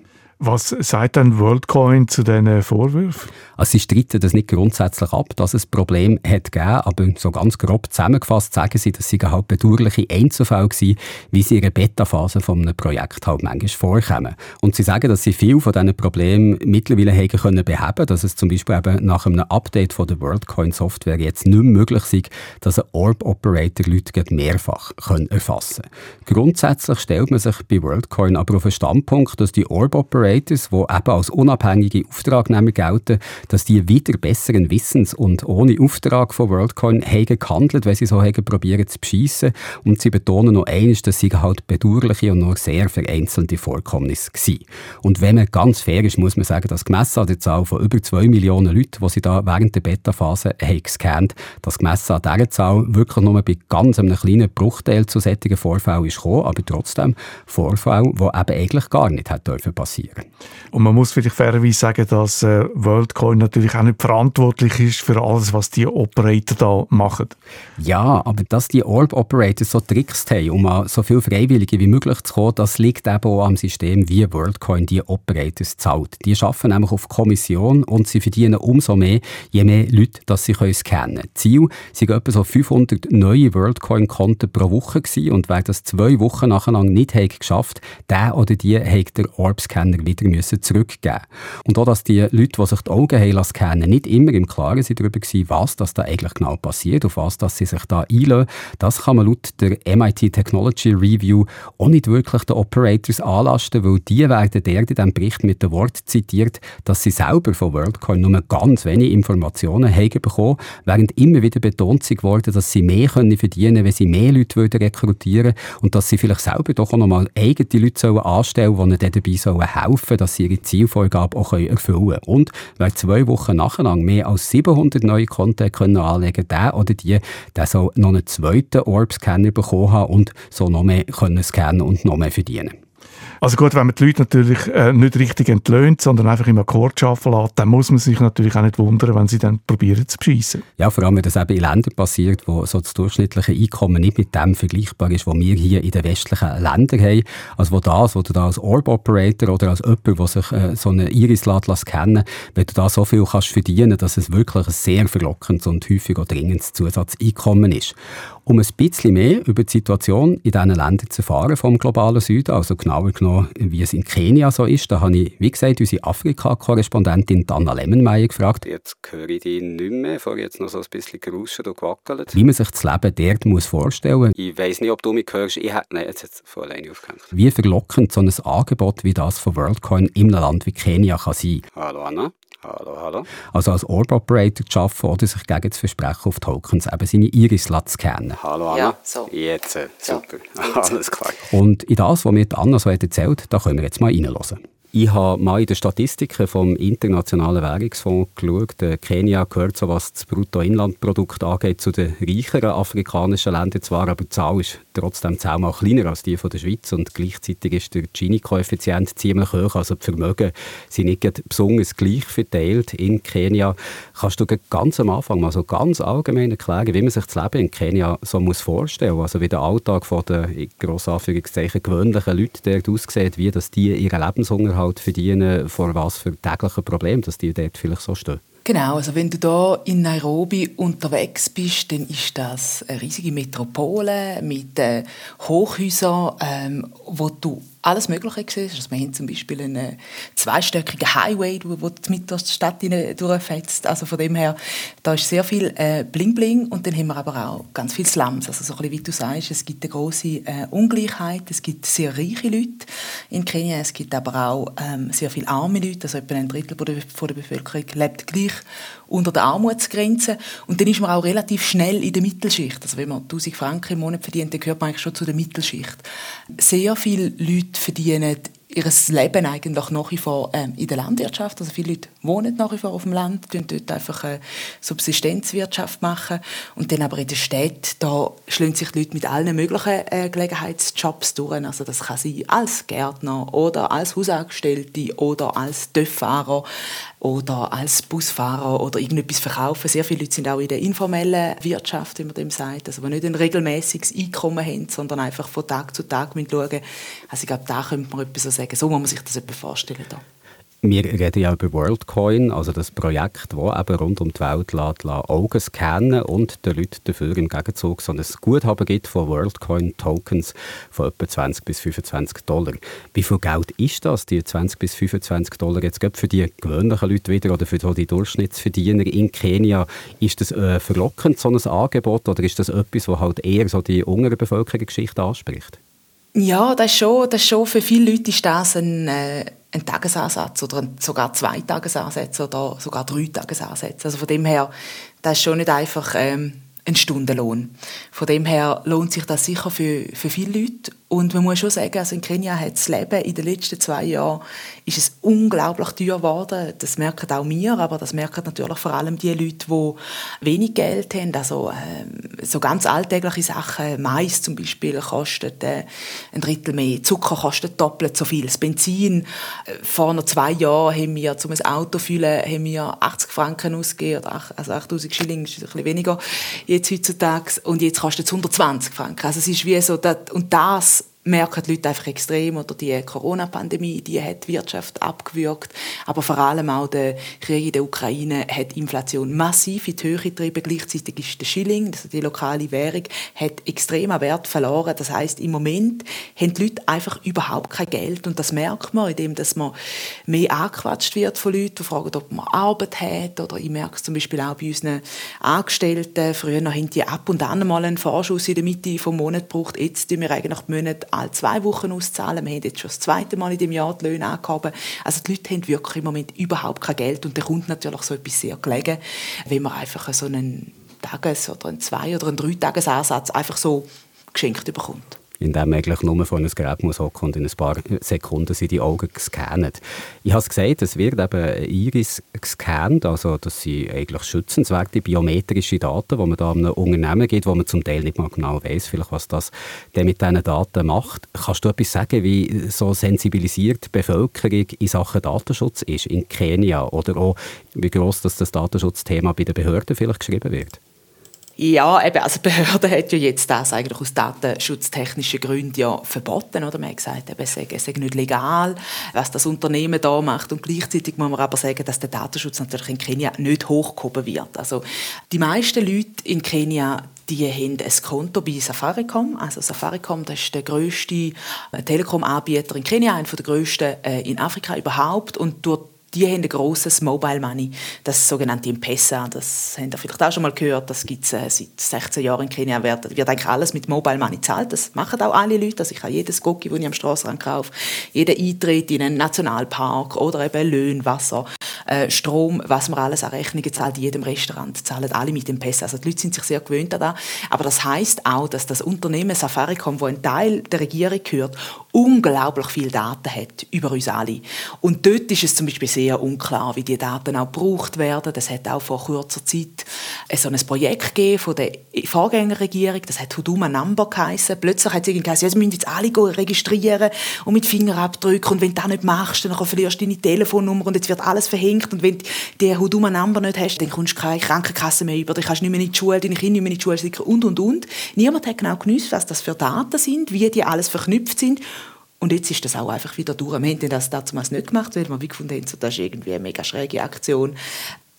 Was sagt denn WorldCoin zu diesen Vorwürfen? Also sie streiten das nicht grundsätzlich ab, dass es Problem hat gegeben, aber so ganz grob zusammengefasst sagen sie, dass sie halt bedauerliche Einzelfälle waren, wie sie in der Beta-Phase von einem Projekt halt manchmal vorkommen. Und sie sagen, dass sie viel von diesen Problemen mittlerweile haben können beheben, dass es zum Beispiel eben nach einem Update von der WorldCoin-Software jetzt nicht mehr möglich ist, dass ein Orb-Operator Leute mehrfach erfassen kann. Grundsätzlich stellt man sich bei WorldCoin aber auf den Standpunkt, dass die Orb-Operator Operators, die eben als unabhängige Auftragnehmer gelten, dass die wieder besseren Wissens und ohne Auftrag von WorldCoin haben gehandelt, wenn sie so haben probieren zu beschissen. Und sie betonen noch eines, dass sie halt bedauerliche und nur sehr vereinzelte Vorkommnisse waren. Und wenn man ganz fair ist, muss man sagen, dass gemessen an der Zahl von über 2 Millionen Leuten, die sie da während der Beta-Phase haben gescannt, dass gemessen an dieser Zahl wirklich nur bei ganz einem kleinen Bruchteil zu solchen Vorfällen ist gekommen, aber trotzdem Vorfälle, die eben eigentlich gar nicht passieren Und man muss vielleicht fairerweise sagen, dass äh, WorldCoin natürlich auch nicht verantwortlich ist für alles, was die Operator da machen. Ja, aber dass die Orb-Operators so Tricks haben, um an so viele Freiwillige wie möglich zu kommen, das liegt eben auch am System, wie WorldCoin die Operators zahlt. Die arbeiten nämlich auf Kommission und sie verdienen umso mehr, je mehr Leute dass sie können scannen können. Ziel sind etwa so 500 neue WorldCoin-Konten pro Woche gewesen und wer das zwei Wochen nacheinander nicht hat geschafft der oder die hat der Orb-Scanner wieder müssen zurückgeben. Und auch, dass die Leute, die sich die Augen haben scannen, nicht immer im Klaren sind darüber gewesen, was das da eigentlich genau passiert, auf was dass sie sich da einlösen, das kann man laut der MIT Technology Review auch nicht wirklich den Operators anlasten, weil die werden der in diesem Bericht mit dem Wort zitiert, dass sie selber von WorldCoin nur ganz wenig Informationen haben bekommen, während immer wieder betont wurde, dass sie mehr können verdienen können, wenn sie mehr Leute würden rekrutieren und dass sie vielleicht selber doch auch noch mal eigene Leute anstellen sollen, die ihnen dabei sollen dass sie ihre Zielvorgabe auch erfüllen können. Und wer zwei Wochen nacheinander mehr als 700 neue Konten können anlegen der oder die, der soll noch einen zweiten Orb-Scanner bekommen haben und so noch mehr können scannen und noch mehr verdienen. Also gut, wenn man die Leute natürlich äh, nicht richtig entlöhnt, sondern einfach im Akkord arbeiten lässt, dann muss man sich natürlich auch nicht wundern, wenn sie dann probieren zu bescheissen. Ja, vor allem, wenn das eben in Ländern passiert, wo so das durchschnittliche Einkommen nicht mit dem vergleichbar ist, was wir hier in den westlichen Ländern haben. Also wo das, wo du da als Orb-Operator oder als jemand, der sich äh, so eine Iris kennen, wenn du da so viel kannst verdienen, dass es wirklich ein sehr verlockendes und häufig auch dringendes Zusatzeinkommen ist. Um ein bisschen mehr über die Situation in diesen Ländern zu erfahren vom globalen Süden, also genauer genommen, wie es in Kenia so ist, da habe ich, wie gesagt, unsere Afrika-Korrespondentin Dana Lemmenmeier gefragt. Jetzt höre ich dich nicht mehr, vorher jetzt noch so ein bisschen geruscht und gewackelt. Wie man sich das Leben dort muss vorstellen muss. Ich weiss nicht, ob du mich hörst. Ich habe, nein, jetzt hat es von alleine aufgehängt. Wie verlockend so ein Angebot wie das von WorldCoin in einem Land wie Kenia kann sein. Hallo Anna. Hallo, hallo. Also als Orb-Operator zu arbeiten oder sich gegen das Versprechen auf Tokens eben seine Iris zu kennen. Hallo Anna. Ja, so. Jetzt, äh, super. So. Alles klar. Und in das, was mir Anna so erzählt, da können wir jetzt mal reinhören. Ich habe mal in den Statistiken vom Internationalen Währungsfonds geschaut. Kenia gehört, so was das Bruttoinlandprodukt angeht, zu den reicheren afrikanischen Ländern zwar, aber die Zahl ist trotzdem zehnmal kleiner als die von der Schweiz und gleichzeitig ist der Gini-Koeffizient ziemlich hoch, also die Vermögen sind nicht besonders gleich verteilt in Kenia. Kannst du ganz am Anfang mal so ganz allgemein erklären, wie man sich das Leben in Kenia so muss vorstellen muss? Also wie der Alltag von den, Anführungszeichen, gewöhnlichen Leuten dort aussieht, wie dass die ihren Lebensunterhalt halt verdienen, vor was für täglichen Problemen, dass die dort vielleicht so stehen. Genau, also wenn du da in Nairobi unterwegs bist, dann ist das eine riesige Metropole mit äh, Hochhäusern, ähm, wo du alles Mögliche gesehen. Also wir haben zum Beispiel einen zweistöckigen Highway, wo mit der Stadt durchfetzt. Also von dem her, da ist sehr viel äh, Bling Bling und dann haben wir aber auch ganz viele Slums. Also so ein bisschen, wie du sagst, es gibt eine große äh, Ungleichheit. Es gibt sehr reiche Leute in Kenia. Es gibt aber auch ähm, sehr viele arme Leute. Also etwa ein Drittel von der Bevölkerung lebt gleich unter der Armutsgrenze. Und dann ist man auch relativ schnell in der Mittelschicht. Also wenn man 1000 Franken im Monat verdient, dann gehört man eigentlich schon zu der Mittelschicht. Sehr viele Leute verdienen ihr Leben eigentlich nach wie vor ähm, in der Landwirtschaft. Also viele Leute wohnen nach wie vor auf dem Land, tun dort einfach eine Subsistenzwirtschaft machen. Und dann aber in der Stadt, da schlönen sich die Leute mit allen möglichen äh, Gelegenheitsjobs durch. Also das kann sein als Gärtner oder als Hausangestellte oder als Töfffahrer oder als Busfahrer oder irgendetwas verkaufen. Sehr viele Leute sind auch in der informellen Wirtschaft, wie man dem sagt, also die nicht ein regelmäßiges Einkommen haben, sondern einfach von Tag zu Tag schauen Also ich glaube, da könnte man etwas sagen. So muss man sich das etwa vorstellen. Da. Wir reden ja über WorldCoin, also das Projekt, das eben rund um die Welt lässt, lässt Augen scannen und den Leuten dafür im Gegenzug so ein Guthaben gibt von WorldCoin-Tokens von etwa 20 bis 25 Dollar. Wie viel Geld ist das, die 20 bis 25 Dollar jetzt für die gewöhnlichen Leute wieder oder für die Durchschnittsverdiener in Kenia? Ist das äh, verlockend, so ein Angebot, oder ist das etwas, das halt eher so die untere Bevölkerungsgeschichte anspricht? Ja, das schon, das schon für viele Leute ist das ein, äh, ein Tagesansatz oder sogar zwei Tagesansätze oder sogar drei Tagesansätze. Also von dem her, das ist schon nicht einfach ähm, ein Stundenlohn. Von dem her lohnt sich das sicher für, für viele Leute Und man muss schon sagen, also in Kenia hat das Leben in den letzten zwei Jahren ist es unglaublich teuer geworden. Das merken auch wir, aber das merken natürlich vor allem die Leute, die wenig Geld haben. Also äh, so ganz alltägliche Sachen, Mais zum Beispiel kostet äh, ein Drittel mehr, Zucker kostet doppelt so viel, das Benzin. Äh, vor noch zwei Jahren haben wir, um ein Auto zu füllen, haben wir 80 Franken ausgegeben, also 8000 Schilling ist ein bisschen weniger jetzt heutzutage. Und jetzt kostet es 120 Franken. Also es ist wie so, das, und das merken die Leute einfach extrem. Oder die Corona-Pandemie, die hat die Wirtschaft abgewürgt. Aber vor allem auch der Krieg in der Ukraine hat Inflation massiv in die Höhe getrieben. Gleichzeitig ist der Schilling, also die lokale Währung, hat extrem an Wert verloren. Das heißt, im Moment haben die Leute einfach überhaupt kein Geld. Und das merkt man, indem dass man mehr angequatscht wird von Leuten, die fragen, ob man Arbeit hat. Oder ich merke es zum Beispiel auch bei unseren Angestellten. Früher haben die ab und an mal einen Vorschuss in der Mitte des Monats gebraucht. Jetzt tun wir eigentlich die Monate alle zwei Wochen auszahlen. Wir haben jetzt schon das zweite Mal in dem Jahr die Löhne angehoben. Also die Leute haben wirklich im Moment überhaupt kein Geld und da kommt natürlich so etwas sehr gelegen, wenn man einfach so einen Tages- oder einen Zwei- oder einen Dreitagesansatz einfach so geschenkt bekommt indem man eigentlich nur vor einem Gerät muss hocken und in ein paar Sekunden sind die Augen gescannt. Ich habe es gesagt, es wird eben Iris gescannt, also das sind eigentlich schützenswerte biometrische Daten, die man da einem Unternehmen gibt, wo man zum Teil nicht mal genau weiß, was das denn mit diesen Daten macht. Kannst du etwas sagen, wie so sensibilisiert die Bevölkerung in Sachen Datenschutz ist in Kenia oder auch wie groß das Datenschutzthema bei den Behörden vielleicht geschrieben wird? Ja, eben, also die Behörde hat ja jetzt das eigentlich aus datenschutztechnischen Gründen ja verboten, oder? Man hat gesagt, eben, es sei, es sei nicht legal, was das Unternehmen da macht. Und gleichzeitig muss man aber sagen, dass der Datenschutz natürlich in Kenia nicht hochgehoben wird. Also die meisten Leute in Kenia die haben ein Konto bei Safaricom. Also Safaricom das ist der grösste Telekom-Anbieter in Kenia, einer der grössten äh, in Afrika überhaupt. Und durch die haben ein grosses Mobile Money, das sogenannte M-Pesa. Das habt ihr vielleicht auch schon mal gehört. Das gibt es äh, seit 16 Jahren in Kenia. Wird, wird eigentlich alles mit Mobile Money zahlt. Das machen auch alle Leute. Also ich habe jedes Gocki, das ich am Strassenrand kaufe, jeden Eintritt in einen Nationalpark oder eben Löhne, Wasser, äh, Strom, was man alles an Rechnungen zahlt, jedem Restaurant, zahlen alle mit dem Pesa. Also die Leute sind sich sehr gewöhnt daran. Aber das heißt auch, dass das Unternehmen Safaricom, wo ein Teil der Regierung gehört, unglaublich viele Daten hat über uns alle. Und dort ist es zum Beispiel sehr unklar, wie die Daten auch gebraucht werden. Es hat auch vor kurzer Zeit so ein Projekt gegeben von der Vorgängerregierung, das hat Huduma Number geheißen. Plötzlich hat es irgendwie ja, sie müssen jetzt alle registrieren und mit Fingerabdrücken und wenn du das nicht machst, dann verlierst du deine Telefonnummer und jetzt wird alles verhängt und wenn du die Huduma Number nicht hast, dann kommst du keine Krankenkasse mehr über, dann kannst du nicht mehr in die Schule, deine Kinder nicht mehr in die Schule schicken und, und, und. Niemand hat genau gewusst, was das für Daten sind, wie die alles verknüpft sind und jetzt ist das auch einfach wieder durch. Wir haben das damals nicht gemacht, weil wir wie gefunden haben, das ist irgendwie eine mega schräge Aktion.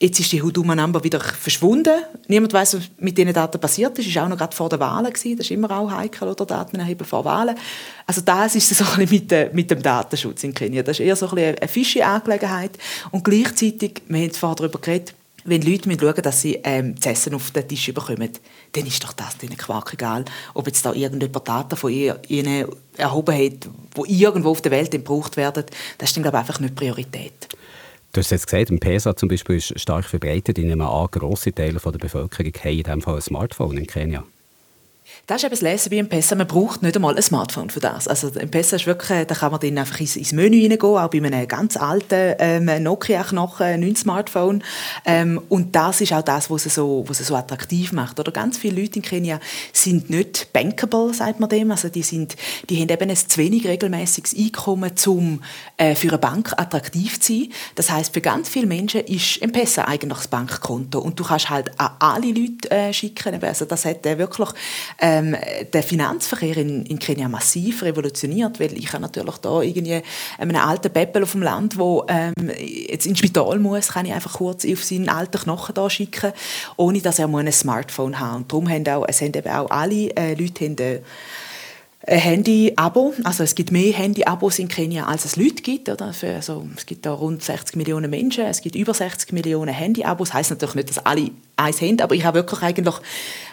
Jetzt ist die Huduma Number wieder verschwunden. Niemand weiß, was mit diesen Daten passiert ist. Es war auch noch gerade vor den Wahlen. Das ist immer auch heikel, oder Daten erheben vor Wahlen. Also das ist so ein de, mit dem Datenschutz in Kenia. Das ist eher so ein eine fische Angelegenheit. Und gleichzeitig, wir haben vorher darüber geredet, wenn Leute schauen, dass sie ähm, das Essen auf den Tisch bekommen, dann ist doch das denen Quark egal, ob jetzt da irgendjemand Daten von ihnen erhoben hat, die irgendwo auf der Welt gebraucht werden. Das ist dann, glaube ich, einfach nicht Priorität. Du hast jetzt gesagt, ein PESA zum Beispiel ist stark verbreitet. Ich nehme an, grosse Teile der Bevölkerung haben in diesem Fall ein Smartphone in Kenia. Das ist eben das Lesen bei M-Pesa. Man braucht nicht einmal ein Smartphone für das. Also M-Pesa ist wirklich, da kann man dann einfach ins, ins Menü reingehen, auch bei einem ganz alten ähm, Nokia-Knochen, nicht Smartphone. Ähm, und das ist auch das, was es so, was es so attraktiv macht. Oder ganz viele Leute in Kenia sind nicht bankable, sagt man dem. Also die, sind, die haben eben ein zu wenig regelmäßiges Einkommen, um äh, für eine Bank attraktiv zu sein. Das heißt, für ganz viele Menschen ist M-Pesa eigentlich das Bankkonto. Und du kannst halt an alle Leute äh, schicken. Also das hat äh, wirklich ähm, den Finanzverkehr in, in Kenia massiv revolutioniert, weil ich natürlich da irgendwie einen alten Peppel auf dem Land, wo ähm, jetzt ins Spital muss, kann ich einfach kurz auf seinen alten Knochen da schicken, ohne dass er ein Smartphone hat. Und darum haben auch, es haben eben auch alle äh, Leute haben, äh, ein Handy-Abo. Also es gibt mehr Handy-Abos in Kenia, als es Leute gibt. Oder? Für, also, es gibt da rund 60 Millionen Menschen, es gibt über 60 Millionen Handy-Abos. Das heisst natürlich nicht, dass alle eins haben, aber ich habe wirklich eigentlich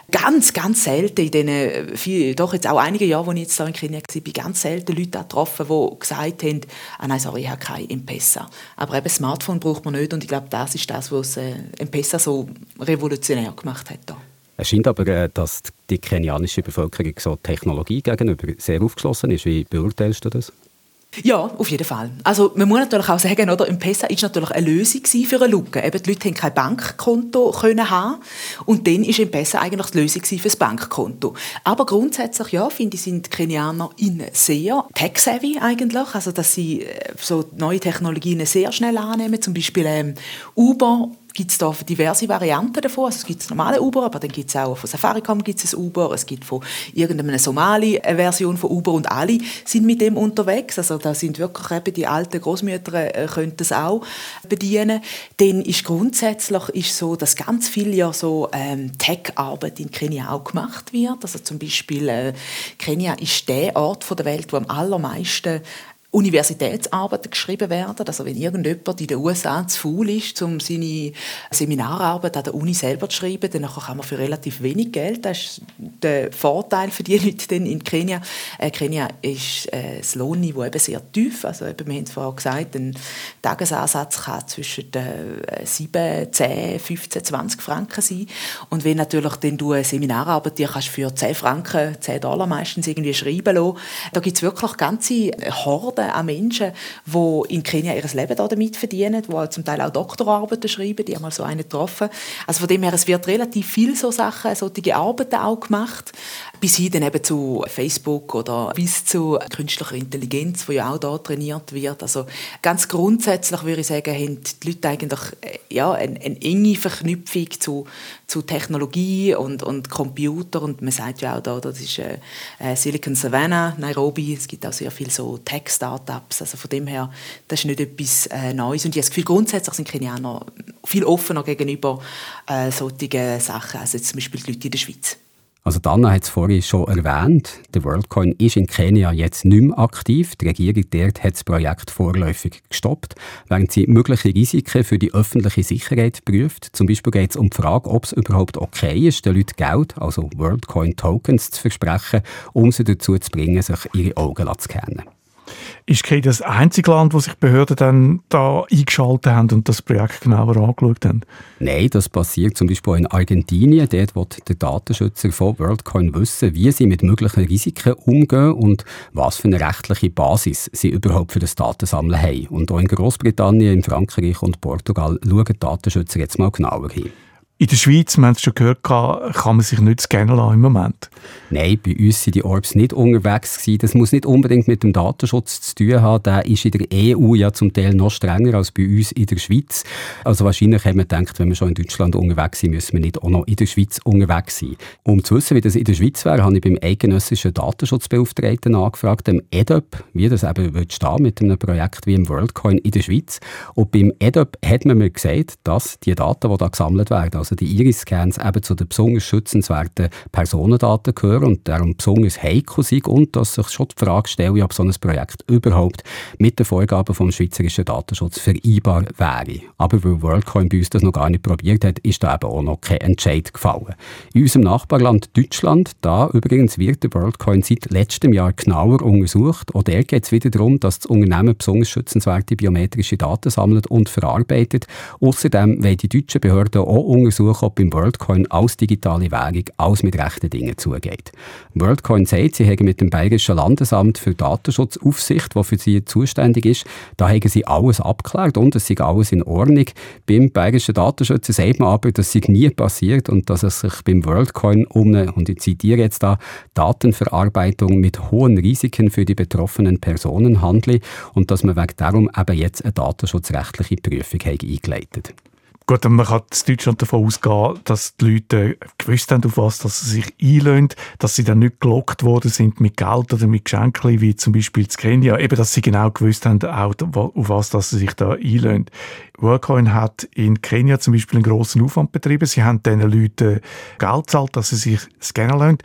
ganz, ganz selten in diesen, viel, doch jetzt auch einige Jahre, als ich jetzt da in Kenia war, ganz selten Leute getroffen, die gesagt haben, ah nein, sorry, ich habe kein M-Pesa. Aber eben Smartphone braucht man nicht und ich glaube, das ist das, was äh, M-Pesa so revolutionär gemacht hat. Da. Es scheint aber, äh, dass die kenianische Bevölkerung so Technologie gegenüber sehr aufgeschlossen ist. Wie beurteilst du das? Ja, auf jeden Fall. Also man muss natürlich auch sagen, oder, M-Pesa ist natürlich eine Lösung für eine Lücke. Eben, die Leute haben kein Bankkonto können haben und dann ist M-Pesa eigentlich die Lösung für das Bankkonto. Aber grundsätzlich, ja, finde ich, sind Kenianer sehr tech-savvy eigentlich, also dass sie äh, so neue Technologien sehr schnell annehmen, zum Beispiel ähm, Uber gibt es da diverse Varianten davon. Also es gibt normale Uber, aber dann gibt es auch von Safaricom gibt es Uber, es gibt von irgendeiner Somali eine Version von Uber und alle sind mit dem unterwegs. Also da sind wirklich eben die alten Großmütter äh, können das auch bedienen. Dann ist grundsätzlich ist so, dass ganz viel ja so ähm, Tech-Arbeit in Kenia auch gemacht wird. Also zum Beispiel äh, Kenia ist der Ort der Welt, wo am allermeisten Universitätsarbeiten geschrieben werden. Also wenn irgendjemand in den USA zu faul ist, um seine Seminararbeit an der Uni selber zu schreiben, dann kann man für relativ wenig Geld, das ist der Vorteil für die Leute in Kenia. Äh, Kenia ist äh, das Lohnniveau eben sehr tief. Also eben, wir haben es vorhin gesagt, ein Tagesansatz kann zwischen äh, 7, 10, 15, 20 Franken sein. Und wenn natürlich dann du eine Seminararbeit dir kannst für 10 Franken, 10 Dollar meistens irgendwie schreiben lassen, da gibt es wirklich ganze Horden Milliarden an Menschen, die in Kenia ihr Leben damit verdienen, die zum Teil auch Doktorarbeiten schreiben, die haben mal so einen getroffen. Also von dem her, es wird relativ viel so Sachen, solche Arbeiten auch gemacht, bis hin dann eben zu Facebook oder bis zu künstlicher Intelligenz, die ja auch da trainiert wird. Also ganz grundsätzlich würde ich sagen, haben die Leute eigentlich äh, ja, eine, eine enge Verknüpfung zu, zu Technologie und, und Computer. Und man sagt ja auch da, das ist äh, äh Silicon Savannah, Nairobi, es gibt auch sehr viele so Tech-Startups, also von dem her, das ist nicht etwas äh, Neues. Und ich habe das Gefühl, grundsätzlich sind Kenianer viel offener gegenüber äh, solchen Sachen, also zum Beispiel die Leute in der Schweiz. Also Dana hat es vorhin schon erwähnt, der WorldCoin ist in Kenia jetzt nicht mehr aktiv. Die Regierung dort hat das Projekt vorläufig gestoppt, während sie mögliche Risiken für die öffentliche Sicherheit prüft. Zum Beispiel geht es um die Frage, ob es überhaupt okay ist, den Leuten Geld, also WorldCoin-Tokens, zu versprechen, um sie dazu zu bringen, sich ihre Augen zu scannen. Ist Kenia das einzige Land, wo sich Behörden dann da eingeschaltet haben und das Projekt genauer angeschaut haben? Nein, das passiert zum Beispiel in Argentinien. Dort will der Datenschützer von WorldCoin wissen, wie sie mit möglichen Risiken umgehen und was für eine rechtliche Basis sie überhaupt für das Datensammeln haben. Und auch in Großbritannien, in Frankreich und Portugal schauen Datenschützer jetzt mal genauer hin. In der Schweiz, wir haben es schon gehört, kann man sich nicht scannen lassen im Moment. Nein, bei uns sind die Orbs nicht unterwegs gewesen. Das muss nicht unbedingt mit dem Datenschutz zu tun haben. Der ist in der EU ja zum Teil noch strenger als bei uns in der Schweiz. Also wahrscheinlich haben wir gedacht, wenn wir schon in Deutschland unterwegs sind, müssen wir nicht auch noch in der Schweiz unterwegs sein. Um zu wissen, wie das in der Schweiz wäre, habe ich beim eidgenössischen Datenschutzbeauftragten angefragt, dem EDOP, wie das eben wird stehen mit einem Projekt wie im WorldCoin in der Schweiz. Und beim EDOP hat man mir gesagt, dass die Daten, die da gesammelt werden, also die Iris-Scans eben zu den besonders schützenswerten Personendaten gehören und darum besonders heikel sind und dass sich schon die Frage stelle, ob so ein Projekt überhaupt mit den Vorgaben vom schweizerischen Datenschutz vereinbar wäre. Aber weil WorldCoin bei uns das noch gar nicht probiert hat, ist da eben auch noch kein Entscheid gefallen. In unserem Nachbarland Deutschland, da übrigens wird der WorldCoin seit letztem Jahr genauer untersucht. Auch der geht es wieder darum, dass das Unternehmen besonders schützenswerte biometrische Daten sammelt und verarbeitet. Außerdem wollen die deutschen Behörden auch untersuchen, untersuchen, ob beim WorldCoin als digitale Währung alles mit rechten Dingen zugeht. WorldCoin sagt, sie haben mit dem Bayerischen Landesamt für Datenschutzaufsicht, das für sie zuständig ist, da haben sie alles abgeklärt und es sei alles in Ordnung. Beim Bayerischen Datenschützer sagt man aber, dass es nie passiert und dass es sich beim WorldCoin um eine, und ich zitiere jetzt da, Datenverarbeitung mit hohen Risiken für die betroffenen Personen handelt und dass man wegen darum eben jetzt eine datenschutzrechtliche Prüfung eingeleitet hat. Gut, man kann in Deutschland davon ausgehen, dass die Leute gewusst haben, auf was dass sie sich einlösen, dass sie dann nicht gelockt worden sind mit Geld oder mit Geschenken, wie zum Beispiel in Kenia. Eben, dass sie genau gewusst haben, auch, auf was dass sie sich da einlösen. WorkCoin hat in Kenia zum Beispiel einen grossen Aufwand betrieben. Sie haben diesen Leuten Geld gezahlt, dass sie sich scannen lassen.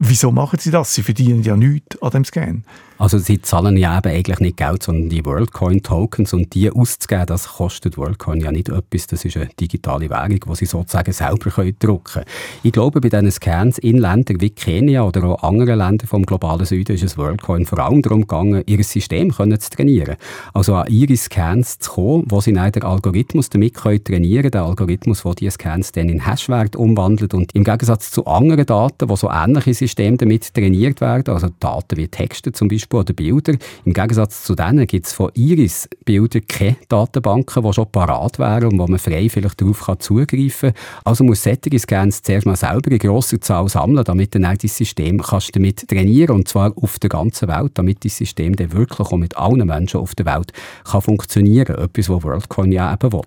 Wieso machen sie das? Sie verdienen ja nichts an dem Scan. Also sie zahlen ja eben eigentlich nicht Geld, sondern die WorldCoin-Tokens und die auszugeben, das kostet WorldCoin ja nicht etwas. Das ist eine digitale Währung, die sie sozusagen selber können drucken können. Ich glaube, bei diesen Scans in Ländern wie Kenia oder auch anderen Ländern vom globalen Süden ist es WorldCoin vor allem darum gegangen, ihr System können zu trainieren. Also an ihre Scans zu kommen, wo sie dann den Algorithmus damit können trainieren können, den Algorithmus, der diese Scans dann in Hashwert umwandelt und im Gegensatz zu anderen Daten, wo so ähnliche Systeme damit trainiert werden, also Daten wie Texte zum Beispiel, Beispiel oder Bilder. Im Gegensatz zu denen gibt es von Iris Bilder keine Datenbanken, die schon parat wären und wo man frei vielleicht darauf kann zugreifen kann. Also muss solche Scans zuerst mal selber in grosser Zahl sammeln, damit dann auch dein System kannst damit trainieren und zwar auf der ganzen Welt, damit das System dann wirklich auch mit allen Menschen auf der Welt kann funktionieren. Etwas, was WorldCoin ja eben will.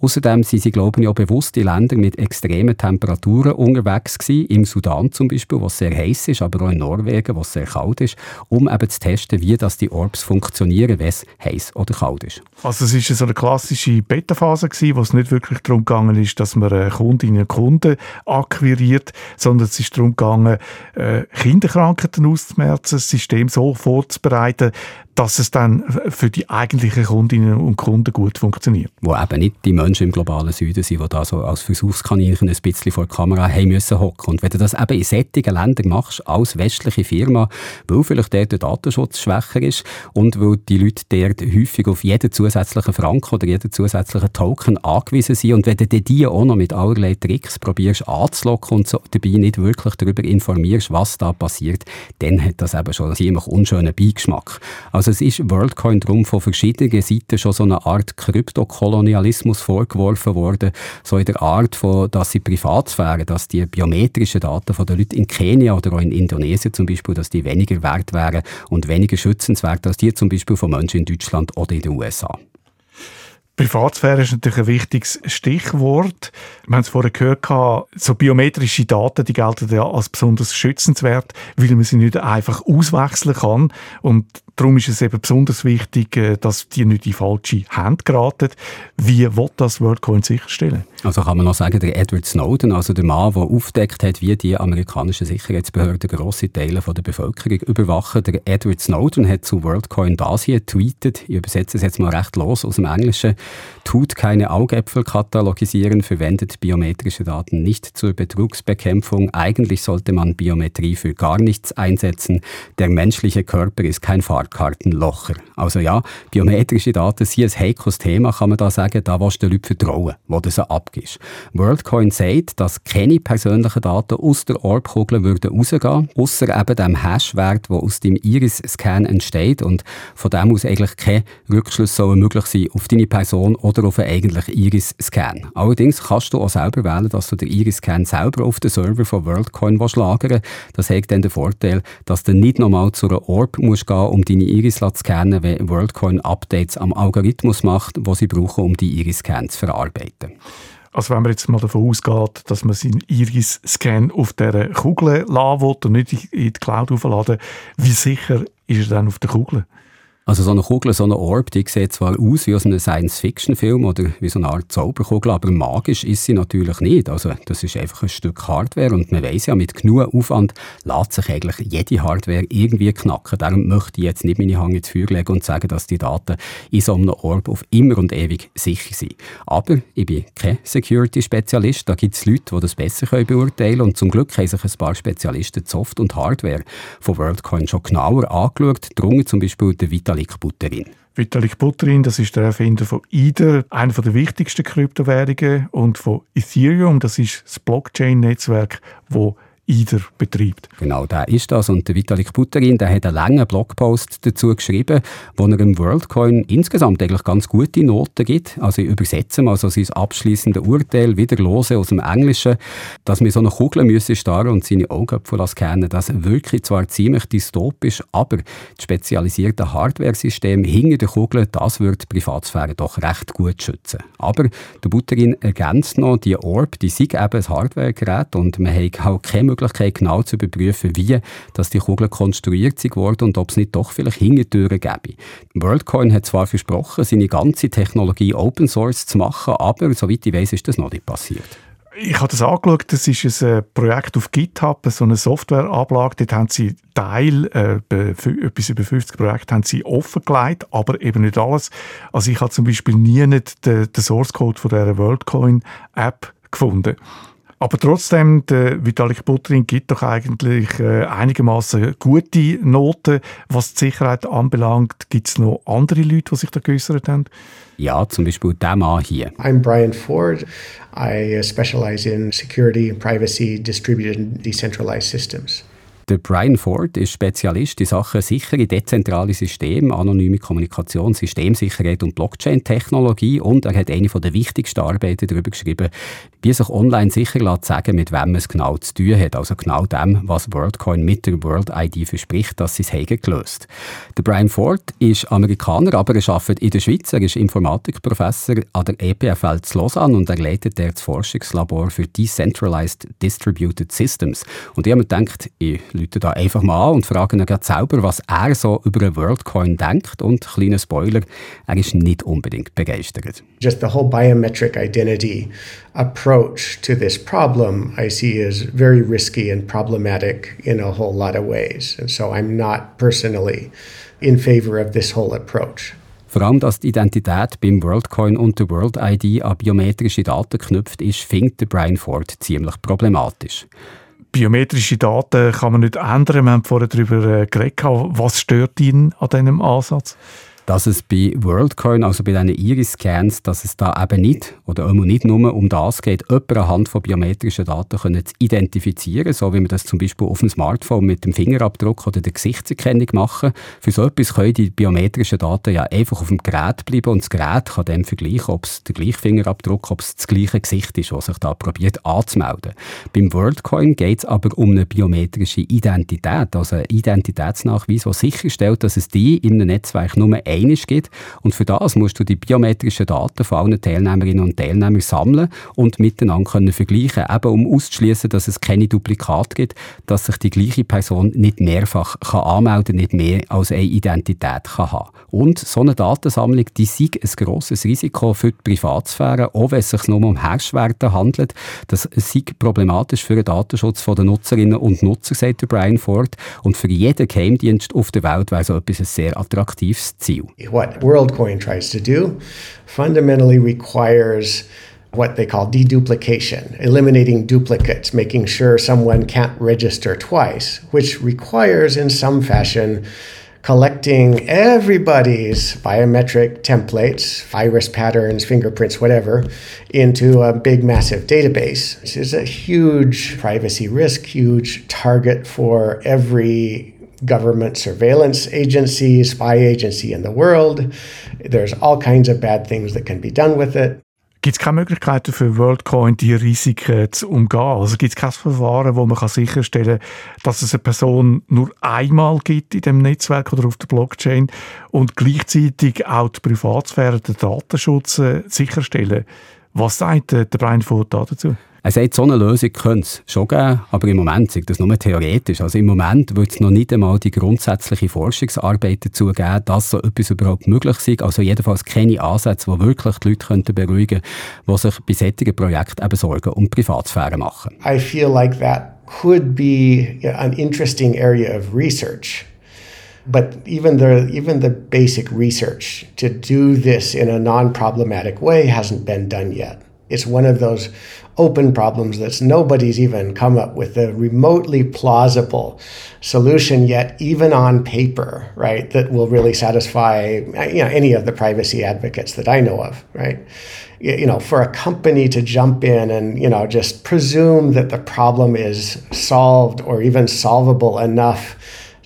Außerdem sind sie, glaube ich, auch bewusst in Ländern mit extremen Temperaturen unterwegs gewesen, im Sudan zum Beispiel, wo es sehr heiß ist, aber auch in Norwegen, wo es sehr kalt ist, um eben zu testen, wie das die Orbs funktionieren, wenn es heiß oder kalt ist. Also es ist so eine klassische Beta-Phase wo es nicht wirklich darum gegangen ist, dass man Kundinnen und Kunden akquiriert, sondern es ist darum gegangen, äh, Kinderkrankheiten auszumerzen, das System so vorzubereiten, dass es dann für die eigentlichen Kundinnen und Kunden gut funktioniert. Wo eben nicht die Menschen im globalen Süden sind, die da so als Versuchskaninchen ein bisschen vor der Kamera haben müssen hocken. Und wenn du das eben in sättigen Ländern machst, als westliche Firma, weil vielleicht dort der Datenschutz schwächer ist und weil die Leute dort häufig auf jeden zusätzlichen Franken oder jeden zusätzlichen Token angewiesen sind. Und wenn du die auch noch mit allerlei Tricks probierst anzulocken und so dabei nicht wirklich darüber informierst, was da passiert, dann hat das eben schon einen ziemlich unschönen Beigeschmack. Also es ist WorldCoin drum von verschiedenen Seiten schon so eine Art Kryptokolonialismus vorgeworfen worden, so in der Art von, dass sie Privatsphäre, dass die biometrischen Daten von den Leuten in Kenia oder auch in Indonesien zum Beispiel, dass die weniger wert wären und weniger schützenswert als die zum Beispiel von Menschen in Deutschland oder in den USA. Privatsphäre ist natürlich ein wichtiges Stichwort. Wir haben es vorher gehört, so biometrische Daten, die gelten ja als besonders schützenswert, weil man sie nicht einfach auswechseln kann. Und darum ist es eben besonders wichtig, äh, dass die nicht in falsche Hände geraten. Wie will das WorldCoin sicherstellen? Also kann man noch sagen, der Edward Snowden, also der Mann, der aufdeckt hat, wie die amerikanischen Sicherheitsbehörden grosse Teile der Bevölkerung überwachen. Der Edward Snowden hat zu WorldCoin das hier tweetet, ich übersetze es jetzt mal recht los aus dem Englischen, tut keine Augäpfel katalogisieren, verwendet biometrische Daten nicht zur Betrugsbekämpfung. Eigentlich sollte man Biometrie für gar nichts einsetzen. Der menschliche Körper ist kein Fahrkartenlocher. Also ja, biometrische Daten sind ein heikles Thema, kann man da sagen. Da willst du den Leuten vertrauen, wo du sie abgibst. WorldCoin sagt, dass keine persönlichen Daten aus der Orbkugel würden rausgehen, außer eben dem Hashwert, der aus dem Iris-Scan entsteht und von dem aus eigentlich kein Rückschluss möglich sein auf deine Person oder auf einen eigentlichen Iris-Scan. Allerdings kannst du auch selber wählen, dass du den Iris-Scan selber auf den Server von WorldCoin lagern Das hat dann den Vorteil, dass du nicht nochmal zu einer Orb musst gehen um deine Iris zu scannen, wenn WorldCoin Updates am Algorithmus macht, wo sie brauchen, um die Iris-Scans zu verarbeiten. Also wenn man jetzt mal davon ausgeht, dass man seinen Iris-Scan auf dieser Kugel laden will und nicht in die Cloud aufladen, wie sicher ist er dann auf der Kugel? Also so eine Kugel, so eine Orb, die sieht zwar aus wie aus einem Science-Fiction-Film oder wie so eine Art Zauberkugel, aber magisch ist sie natürlich nicht. Also das ist einfach ein Stück Hardware und man weiß ja, mit genug Aufwand lässt sich eigentlich jede Hardware irgendwie knacken. Darum möchte ich jetzt nicht meine Hand ins Feuer legen und sagen, dass die Daten in so einem Orb auf immer und ewig sicher sind. Aber ich bin kein Security-Spezialist, da gibt es Leute, die das besser beurteilen können und zum Glück haben sich ein paar Spezialisten die Soft- und Hardware von WorldCoin schon genauer angeschaut, darunter zum Beispiel der Vital Vitalik Buterin. Vitalik Buterin, das ist der Erfinder von IDER, einer der wichtigsten Kryptowährungen, und von Ethereum, das ist das Blockchain-Netzwerk, wo IDER betreibt. Genau, der ist das. Und der Vitalik Buterin, der hat einen langen Blogpost dazu geschrieben, wo er dem WorldCoin insgesamt eigentlich ganz gute Noten gibt. Also ich übersetze mal so sein abschließendes Urteil, wieder lose aus dem Englischen, dass wir so eine Kugel müssen starren und seine Augapfel kennen. Das wirklich zwar ziemlich dystopisch, aber das spezialisierte Hardware-System hinter der Kugel, das wird die Privatsphäre doch recht gut schützen. Aber der Buterin ergänzt noch, die Orb, die sind eben ein Hardware-Gerät und man hat auch keine Möglichkeit, genau zu überprüfen, wie dass die Kugeln konstruiert sind worden und ob es nicht doch vielleicht Hintertüren gäbe. WorldCoin hat zwar versprochen, seine ganze Technologie Open Source zu machen, aber soweit ich weiß, ist das noch nicht passiert. Ich habe das angeschaut, das ist ein äh, Projekt auf GitHub, so eine Softwareablage, dort haben sie Teil, äh, etwas über 50 Projekte haben sie offengelegt, aber eben nicht alles. Also ich habe zum Beispiel nie nicht den, den Source Code von dieser WorldCoin App gefunden. Aber trotzdem, der Vitalik Buterin gibt doch eigentlich äh, einigermaßen gute Noten, was die Sicherheit anbelangt. Gibt es noch andere Leute, die sich da geäußert haben? Ja, zum Beispiel der Mann hier. I'm Brian Ford. I specialize in security, privacy, distributed and decentralized systems. Der Brian Ford ist Spezialist in Sachen sichere, dezentrale Systeme, anonyme Kommunikation, Systemsicherheit und Blockchain-Technologie und er hat eine der wichtigsten Arbeiten darüber geschrieben, wie sich online sicher lässt sagen, mit wem es genau zu tun hat. Also genau dem, was WorldCoin mit der World ID verspricht, dass sie es haben gelöst. Der Brian Ford ist Amerikaner, aber er arbeitet in der Schweiz. Er ist Informatikprofessor an der EPFL zu Lausanne und er leitet das Forschungslabor für Decentralized Distributed Systems. Und ich habe mir gedacht, ich Leute da einfach mal an und fragen ihn selber, was er so über einen WorldCoin denkt. Und kleiner Spoiler, er ist nicht unbedingt begeistert. Just the whole biometric identity approach to this problem I see as very risky and problematic in a whole lot of ways. And so I'm not personally in favor of this whole approach. Vor allem, dass die Identität beim WorldCoin und der World ID an biometrische Daten geknüpft ist, findet Brian Ford ziemlich problematisch biometrische Daten kann man nicht ändern. Wir haben vorher darüber äh, geredet. Was stört Ihnen an diesem Ansatz? Dass es bei WorldCoin, also bei diesen Iris-Scans, dass es da eben nicht oder immer nicht nur um das geht, jemanden anhand von biometrischen Daten können zu identifizieren, so wie man das zum Beispiel auf dem Smartphone mit dem Fingerabdruck oder der Gesichtserkennung machen. Für so etwas können die biometrischen Daten ja einfach auf dem Gerät bleiben und das Gerät kann dann vergleichen, ob es der gleiche Fingerabdruck, ob es das gleiche Gesicht ist, was sich da probiert anzumelden. Beim WorldCoin geht es aber um eine biometrische Identität, also einen Identitätsnachweis, der sicherstellt, dass es die in einem Netzwerk nur einisch gibt. Und für das musst du die biometrischen Daten von allen Teilnehmerinnen und Teilnehmern sammeln und miteinander können vergleichen, eben um auszuschließen, dass es keine Duplikate gibt, dass sich die gleiche Person nicht mehrfach kann anmelden, nicht mehr als eine Identität kann haben. Und so eine Datensammlung, die ist ein grosses Risiko für die Privatsphäre, auch wenn es sich nur um Hashwerte handelt. Das ist problematisch für den Datenschutz der Nutzerinnen und Nutzer, sagt Brian Ford. Und für jeden Geheimdienst auf der Welt wäre so etwas ein sehr attraktives Ziel. What WorldCoin tries to do fundamentally requires what they call deduplication, eliminating duplicates, making sure someone can't register twice, which requires, in some fashion, collecting everybody's biometric templates, iris patterns, fingerprints, whatever, into a big, massive database. This is a huge privacy risk, huge target for every government surveillance agency, spy agency in the world. There's all kinds of bad things that can be done with it. Gibt es keine Möglichkeiten für WorldCoin, die Risiken zu umgehen? Also gibt es kein Verfahren, wo man sicherstellen kann, dass es eine Person nur einmal gibt in dem Netzwerk oder auf der Blockchain und gleichzeitig auch die Privatsphäre, den Datenschutz sicherstellen? Was sagt der Brian Ford dazu? Er sagt, so eine Lösung könnte es schon geben, aber im Moment sagt das nur theoretisch. Also im Moment wird es noch nicht einmal die grundsätzliche Forschungsarbeit dazu geben, dass so etwas überhaupt möglich ist. Also jedenfalls keine Ansätze, die wirklich die Leute beruhigen könnten, die sich bei solchen Projekten eben Sorgen um Privatsphäre machen. I feel like that could be an interesting area of research. But even the even the basic research to do this in a non-problematic way hasn't been done yet. It's one of those open problems that nobody's even come up with a remotely plausible solution yet, even on paper, right, that will really satisfy you know, any of the privacy advocates that I know of, right? You know, for a company to jump in and, you know, just presume that the problem is solved or even solvable enough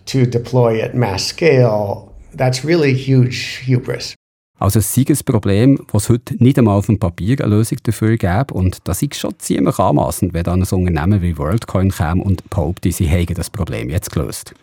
to deploy at mass scale, that's really huge hubris. Also es sei ein Problem, das es heute nicht einmal auf dem Papier eine Lösung dafür gäbe. Und das ist schon ziemlich anmassend, wenn dann ein Unternehmen wie WorldCoin käme und behauptet, sie hätten das Problem jetzt gelöst.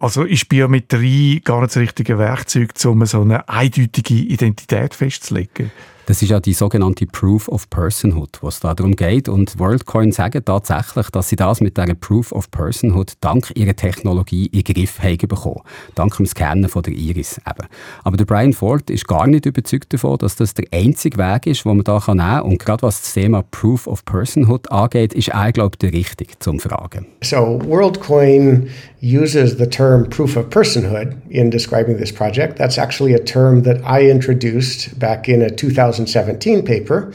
Also ist Biometrie gar nicht das richtige Werkzeug, um so eine eindeutige Identität festzulegen? Das ist ja die sogenannte Proof of Personhood, was da darum geht. Und WorldCoin sagen tatsächlich, dass sie das mit dieser Proof of Personhood dank ihrer Technologie in den Griff haben bekommen. Dank dem Scannen von der Iris eben. Aber der Brian Ford ist gar nicht überzeugt davon, dass das der einzige Weg ist, den man da nehmen kann. Und gerade was das Thema Proof of Personhood angeht, ist er, glaube ich, der richtige zum Fragen. So WorldCoin uses the term proof of personhood in describing this project. That's actually a term that I introduced back in a 2017 paper.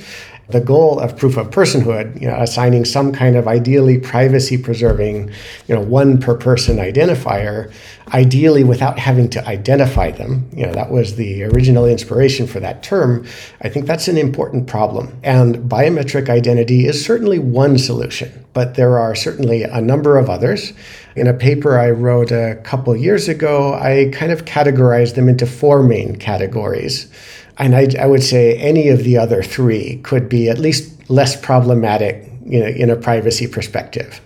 The goal of proof of personhood, you know, assigning some kind of ideally privacy preserving, you know, one per person identifier, ideally without having to identify them. You know, that was the original inspiration for that term. I think that's an important problem. And biometric identity is certainly one solution, but there are certainly a number of others. In a paper I wrote a couple years ago, I kind of categorized them into four main categories. And I, I would say any of the other three could be at least less problematic you know, in a privacy perspective.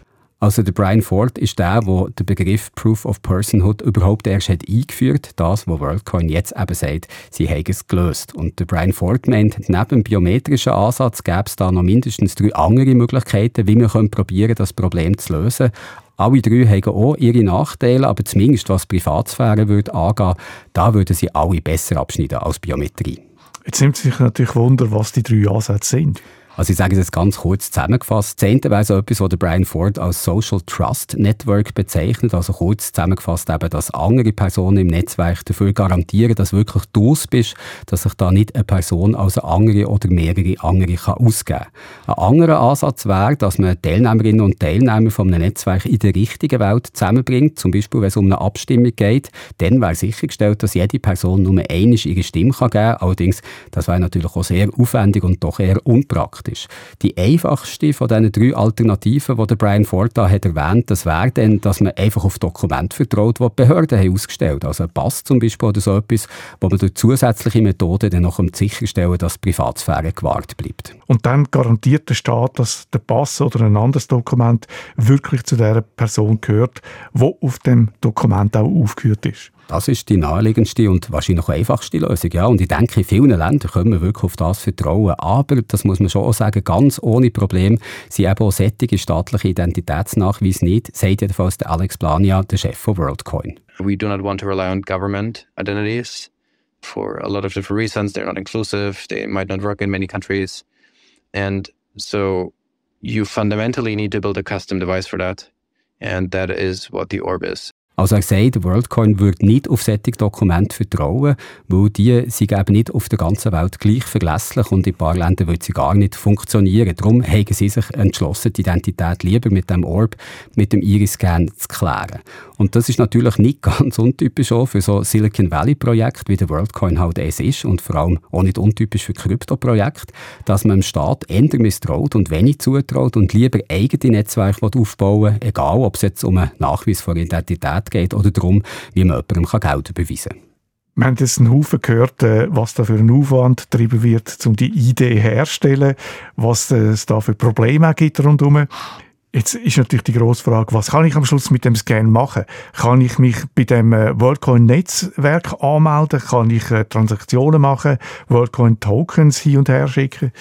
Also der Brian Ford ist der, der den Begriff Proof of Personhood überhaupt erst hat eingeführt Das, was WorldCoin jetzt eben sagt, sie haben es gelöst. Und der Brian Ford meint, neben dem biometrischen Ansatz gäbe es da noch mindestens drei andere Möglichkeiten, wie wir probieren das Problem zu lösen. Alle drei haben auch ihre Nachteile, aber zumindest was Privatsphäre würde angehen, da würden sie alle besser abschneiden als Biometrie. Jetzt nimmt sich natürlich Wunder, was die drei Ansätze sind. Also ich sage es jetzt ganz kurz zusammengefasst. Das wäre so etwas, was der Brian Ford als Social Trust Network bezeichnet. Also kurz zusammengefasst eben, dass andere Personen im Netzwerk dafür garantieren, dass wirklich du es bist, dass sich da nicht eine Person als eine andere oder mehrere andere kann ausgeben kann. Ein anderer Ansatz wäre, dass man Teilnehmerinnen und Teilnehmer von einem Netzwerk in der richtigen Welt zusammenbringt. Zum Beispiel, wenn es um eine Abstimmung geht. Dann wäre sichergestellt, dass jede Person nur einmal ihre Stimme geben kann. Allerdings, das wäre natürlich auch sehr aufwendig und doch eher unpraktisch praktisch. Die einfachste von diesen drei Alternativen, die der Brian Ford da hat erwähnt, das wäre dann, dass man einfach auf Dokumente vertraut, die die Behörden haben ausgestellt haben. Also ein Pass zum Beispiel oder so etwas, wo man durch zusätzliche Methoden dann noch sicherstellen dass die Privatsphäre gewahrt bleibt. Und dann garantiert der Staat, dass der Pass oder ein anderes Dokument wirklich zu der Person gehört, wo auf dem Dokument auch aufgeführt ist. Das ist die naheliegendste und wahrscheinlich auch einfachste Lösung. Ja. Und ich denke, in vielen Ländern können wir wirklich auf das vertrauen. Aber, das muss man schon sagen, ganz ohne Problem sind eben auch sättige staatliche Identitätsnachweise nicht, sagt jedenfalls der Alex Blania, der Chef von WorldCoin. We do not want to rely on government identities for a lot of different reasons. They're not inclusive, they might not work in many countries. And so you fundamentally need to build a custom device for that. And that is what the orb is. Also er sagt, WorldCoin würde nicht auf solche Dokumente vertrauen, weil die sind eben nicht auf der ganzen Welt gleich verlässlich und in ein paar Ländern würde sie gar nicht funktionieren. Darum haben sie sich entschlossen, die Identität lieber mit dem Orb, mit dem Iris-Scan zu klären. Und das ist natürlich nicht ganz untypisch auch für so Silicon Valley-Projekte, wie der WorldCoin halt es ist und vor allem auch nicht untypisch für Krypto-Projekte, dass man dem Staat eher misstraut und wenig zutraut und lieber eigene Netzwerke aufbauen egal ob es jetzt um einen Nachweis von Identität Geld geht oder darum, wie man jemandem Geld überweisen kann. Wir haben jetzt einen Haufen gehört, äh, was da für ein Aufwand getrieben wird, um die Idee herzustellen, was äh, es da für Probleme gibt rundherum. Jetzt ist natürlich die grosse Frage, was kann ich am Schluss mit dem Scan machen? Kann ich mich bei dem äh, WorldCoin-Netzwerk anmelden? Kann ich Transaktionen machen? WorldCoin-Tokens hin und her schicken?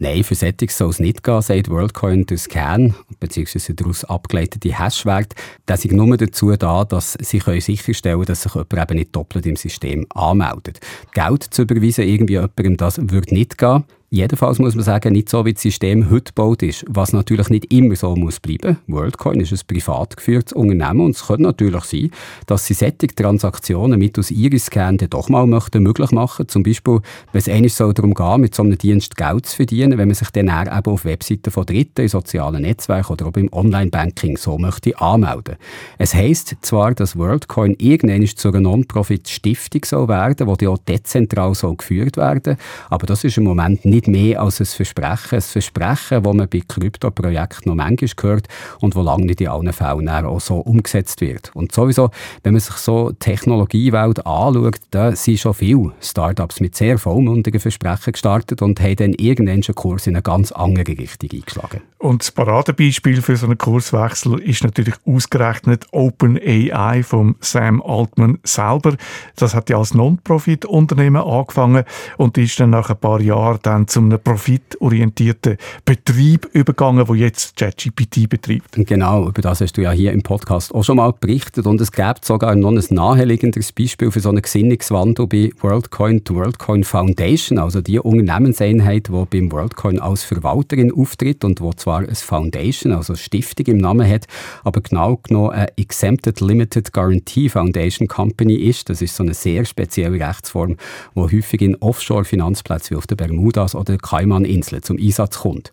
Nein, für Settings soll es nicht gehen, sagt WorldCoin durch Scan bzw. daraus abgeleitete Hashwerte. Das ist nur dazu da, dass sie sicherstellen können, dass sich jemand eben nicht doppelt im System anmeldet. Geld zu überweisen irgendwie jemandem, das würde nicht gehen. Jedenfalls muss man sagen, nicht so wie das System heute gebaut ist, was natürlich nicht immer so muss bleiben. WorldCoin ist ein privat geführtes Unternehmen und es könnte natürlich sein, dass sie solche Transaktionen mit aus Iris-Scan doch mal möchten möglich machen. Zum Beispiel, wenn es eigentlich so darum geht, mit so einem Dienst Geld zu verdienen, wenn man sich dann eben auf Webseiten von Dritten, in sozialen Netzwerken oder auch im Online-Banking so möchte anmelden. Es heisst zwar, dass WorldCoin irgendwann zu einer Non-Profit-Stiftung soll werden, die auch dezentral soll geführt werden, aber das ist im Moment nicht nicht mehr als ein Versprechen. Ein Versprechen, das man bei Krypto-Projekten noch manchmal hört und wo lange nicht in allen Fällen auch so umgesetzt wird. Und sowieso, wenn man sich so die Technologiewelt anschaut, da sind schon viele Startups mit sehr vollmundigen Versprechen gestartet und haben dann irgendeinen Kurs in eine ganz andere Richtung eingeschlagen. Und das Paradebeispiel für so einen Kurswechsel ist natürlich ausgerechnet OpenAI vom Sam Altman selber. Das hat ja als Non-Profit-Unternehmen angefangen und ist dann nach ein paar Jahren dann zu einem profitorientierten Betrieb übergegangen, wo jetzt ChatGPT betreibt. Genau, über das hast du ja hier im Podcast auch schon mal berichtet und es gibt sogar noch ein naheliegendes Beispiel für so eine Gesinnungswandel bei WorldCoin, die WorldCoin Foundation, also die Unternehmenseinheit, die beim WorldCoin als Verwalterin auftritt und wo zwar eine Foundation, also Stiftung im Namen hat, aber genau genommen eine Exempted Limited Guarantee Foundation Company ist. Das ist so eine sehr spezielle Rechtsform, die häufig in Offshore-Finanzplätzen wie auf den Bermudas oder Kaiman-Inseln zum Einsatz kommt.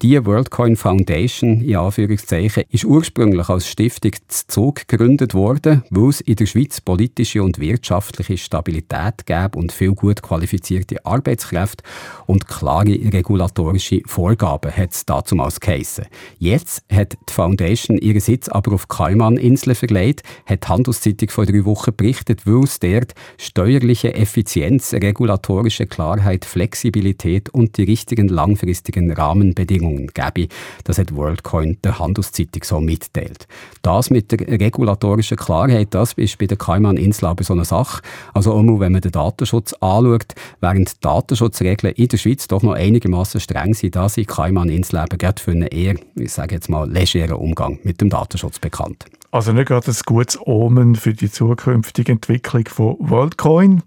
Die WorldCoin Foundation, in Anführungszeichen, ist ursprünglich als Stiftung zu Zug gegründet worden, weil es in der Schweiz politische und wirtschaftliche Stabilität gab und viel gut qualifizierte Arbeitskräfte und klare regulatorische Vorgaben hat es dazumals geheissen. Jetzt hat die Foundation ihren Sitz aber auf Kaiman-Inseln verlegt, hat die Handelszeitung vor drei Wochen berichtet, weil es dort steuerliche Effizienz, regulatorische Klarheit, Flexibilität und die richtigen langfristigen Rahmenbedingungen Bedingungen gäbe. Das hat WorldCoin der Handelszeitung so mitteilt. Das mit der regulatorischen Klarheit, das ist bei den Cayman-Inseln aber so eine Sache. Also auch wenn man den Datenschutz anschaut, während die Datenschutzregeln in der Schweiz doch noch einigermaßen streng sind, da sind Cayman-Inseln eben für einen eher, ich sage jetzt mal, legeren Umgang mit dem Datenschutz bekannt. Also nicht gerade ein gutes Omen für die zukünftige Entwicklung von WorldCoin.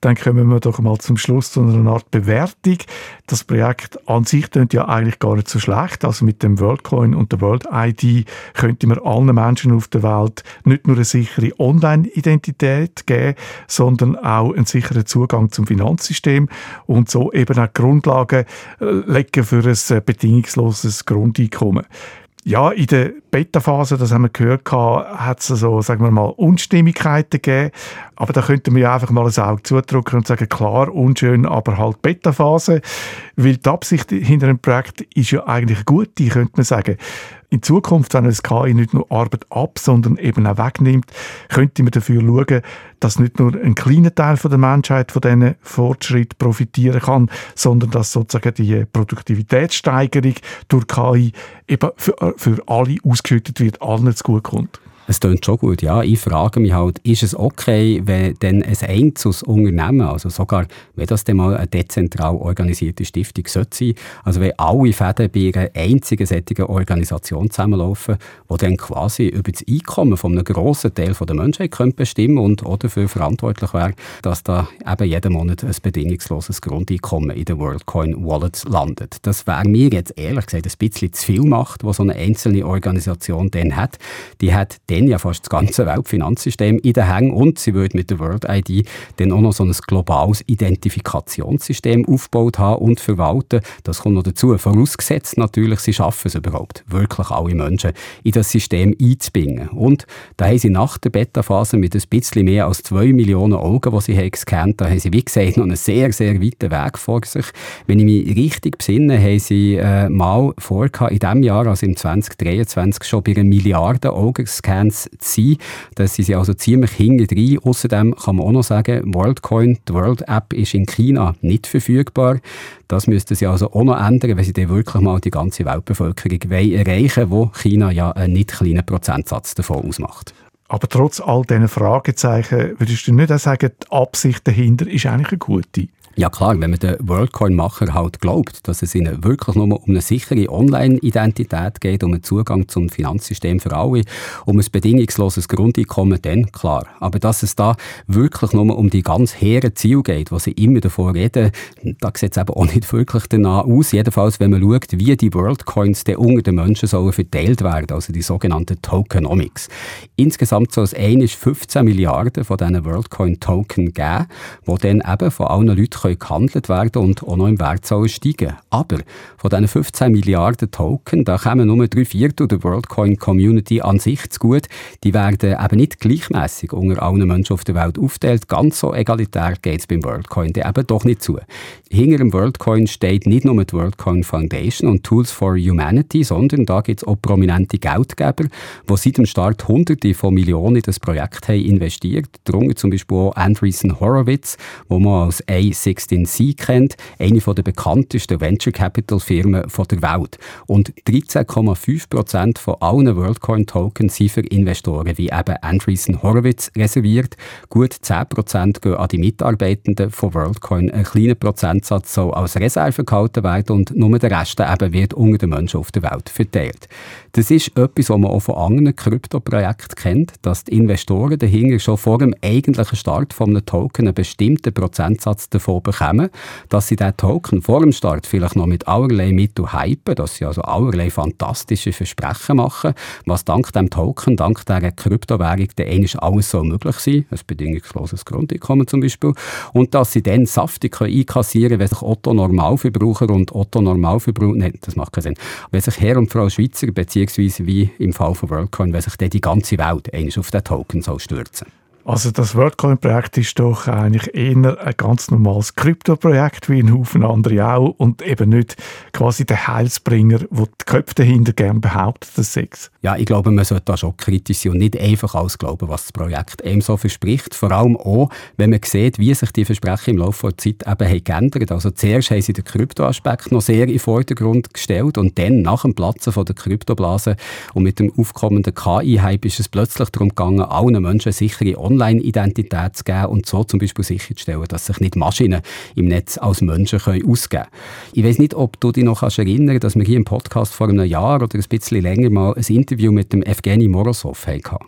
Dann kommen wir doch mal zum Schluss zu einer Art Bewertung. Das Projekt an sich klingt ja eigentlich gar nicht so schlecht. Also mit dem WorldCoin und der World ID könnte man allen Menschen auf der Welt nicht nur eine sichere Online-Identität geben, sondern auch einen sicheren Zugang zum Finanzsystem und so eben auch Grundlagen äh, legen für ein bedingungsloses Grundeinkommen. Ja, in der Beta-Phase, das haben wir gehört, hat es so, sagen wir mal, Unstimmigkeiten gegeben. Aber da könnten wir ja einfach mal ein Auge zudrücken und sagen, klar, unschön, aber halt Beta-Phase. Weil die Absicht hinter dem Projekt ist ja eigentlich gut, die könnte man sagen. In Zukunft, wenn das KI nicht nur Arbeit ab, sondern eben auch wegnimmt, könnte man dafür schauen, dass nicht nur ein kleiner Teil von der Menschheit von diesen Fortschritt profitieren kann, sondern dass sozusagen die Produktivitätssteigerung durch KI eben für, für alle ausgeschüttet wird, allen zu kommt. Es klingt schon gut, ja. Ich frage mich halt, ist es okay, wenn dann ein einzelnes Unternehmen, also sogar, wenn das dann mal eine dezentral organisierte Stiftung sollte sein, also wenn alle Fäden bei einer einzigen solchen Organisation zusammenlaufen, die dann quasi über das Einkommen von einem grossen Teil der Menschheit könnte bestimmen und auch dafür verantwortlich wäre, dass da eben jeden Monat ein bedingungsloses Grundeinkommen in den WorldCoin Wallets landet. Das wäre mir jetzt ehrlich gesagt ein bisschen zu viel Macht, was so eine einzelne Organisation dann hat. Die hat dann ja fast das ganze Weltfinanzsystem in den Hängen und sie würde mit der World ID dann auch noch so ein globales Identifikationssystem aufgebaut haben und verwalten. Das kommt noch dazu. Vorausgesetzt natürlich, sie schaffen es überhaupt, wirklich alle Menschen in das System einzubinden. Und da haben sie nach der Beta-Phase mit ein bisschen mehr als zwei Millionen Augen, die sie haben gescannt haben, haben sie, wie gesagt, noch einen sehr, sehr weiten Weg vor sich. Wenn ich mich richtig besinne, haben sie äh, mal vor in diesem Jahr, also im 2023, schon bei einer Milliarde Augen gescannt Zu sein. Da sind sie also ziemlich hinten Außerdem kann man auch noch sagen, WorldCoin, die World App, ist in China nicht verfügbar. Das müssten sie also auch noch ändern, wenn sie dann wirklich mal die ganze Weltbevölkerung erreichen wollen, wo China ja einen nicht kleinen Prozentsatz davon ausmacht. Aber trotz all diesen Fragezeichen würdest du nicht sagen, die Absicht dahinter ist eigentlich eine gute? Ja klar, wenn man den WorldCoin-Macher halt glaubt, dass es ihnen wirklich nur um eine sichere Online-Identität geht, um einen Zugang zum Finanzsystem für alle, um ein bedingungsloses Grundeinkommen, dann klar. Aber dass es da wirklich nur um die ganz hehren Ziele geht, wo sie immer davon reden, da sieht es eben auch nicht wirklich danach aus. Jedenfalls, wenn man schaut, wie die WorldCoins dann unter den Menschen sollen verteilt werden, also die sogenannten Tokenomics. Insgesamt soll es 15 Milliarden von diesen WorldCoin-Token geben, die dann eben von allen Leuten können gehandelt werden und auch noch im Wert sollen steigen. Aber von diesen 15 Milliarden Token, da kommen nur drei Viertel der WorldCoin Community an sich zu gut. Die werden eben nicht gleichmäßig unter allen Menschen auf der Welt aufteilt. Ganz so egalitär geht es beim WorldCoin eben doch nicht zu. Hinter dem WorldCoin steht nicht nur die WorldCoin Foundation und Tools for Humanity, sondern da gibt es auch prominente Geldgeber, die seit dem Start Hunderte von Millionen in das Projekt haben investiert. Darunter zum Beispiel auch Andreessen Horowitz, wo man als A16C kennt, eine der bekanntesten Venture Capital Firmen der Welt. Und 13,5 Prozent von allen WorldCoin Tokens sind für Investoren wie eben Andreessen Horowitz reserviert. Gut 10 Prozent gehen an die Mitarbeitenden von WorldCoin. Ein kleiner Prozentsatz soll als Reserve gehalten werden und nur der Rest eben wird unter den Menschen auf der Welt verteilt. Das ist etwas, was man auch von anderen Krypto-Projekten kennt, dass die Investoren dahinter schon vor dem eigentlichen Start von einem Token einen bestimmten Prozentsatz davon bekommen, dass sie diesen Token vor dem Start vielleicht noch mit allerlei Mitteln hypen, dass sie also allerlei fantastische Versprechen machen, was dank dem Token, dank dieser Kryptowährung dann eigentlich alles so möglich sein, ein bedingungsloses Grundeinkommen zum Beispiel, und dass sie dann saftig einkassieren können, wenn sich Otto Normalverbraucher und Otto Normalverbraucher, nein, das macht keinen Sinn, wenn sich Herr und Frau Schweizer beziehungsweise wie im Fall von WorldCoin, wenn sich dann die ganze Welt auf den Token soll stürzen also das WorldCoin-Projekt ist doch eigentlich eher ein ganz normales Krypto-Projekt, wie ein Haufen andere auch, und eben nicht quasi der Heilsbringer, wo die Köpfe dahinter gerne behaupten, das Sex. Ja, ich glaube, man sollte da schon kritisch sein und nicht einfach alles glauben, was das Projekt eben so verspricht. Vor allem auch, wenn man sieht, wie sich die Versprechen im Laufe der Zeit eben haben geändert. Also zuerst haben sie den Kryptoaspekt noch sehr in den Vordergrund gestellt und dann nach dem Platzen von der Kryptoblase und mit dem aufkommenden KI-Hype ist es plötzlich darum gegangen, allen Menschen sichere Online Online-Identität zu geben und so zum Beispiel sicherzustellen, dass sich nicht Maschinen im Netz als Menschen können ausgeben können. Ich weiß nicht, ob du dich noch erinnern kannst, dass wir hier im Podcast vor einem Jahr oder ein bisschen länger mal ein Interview mit dem Evgeny Morozov hatten.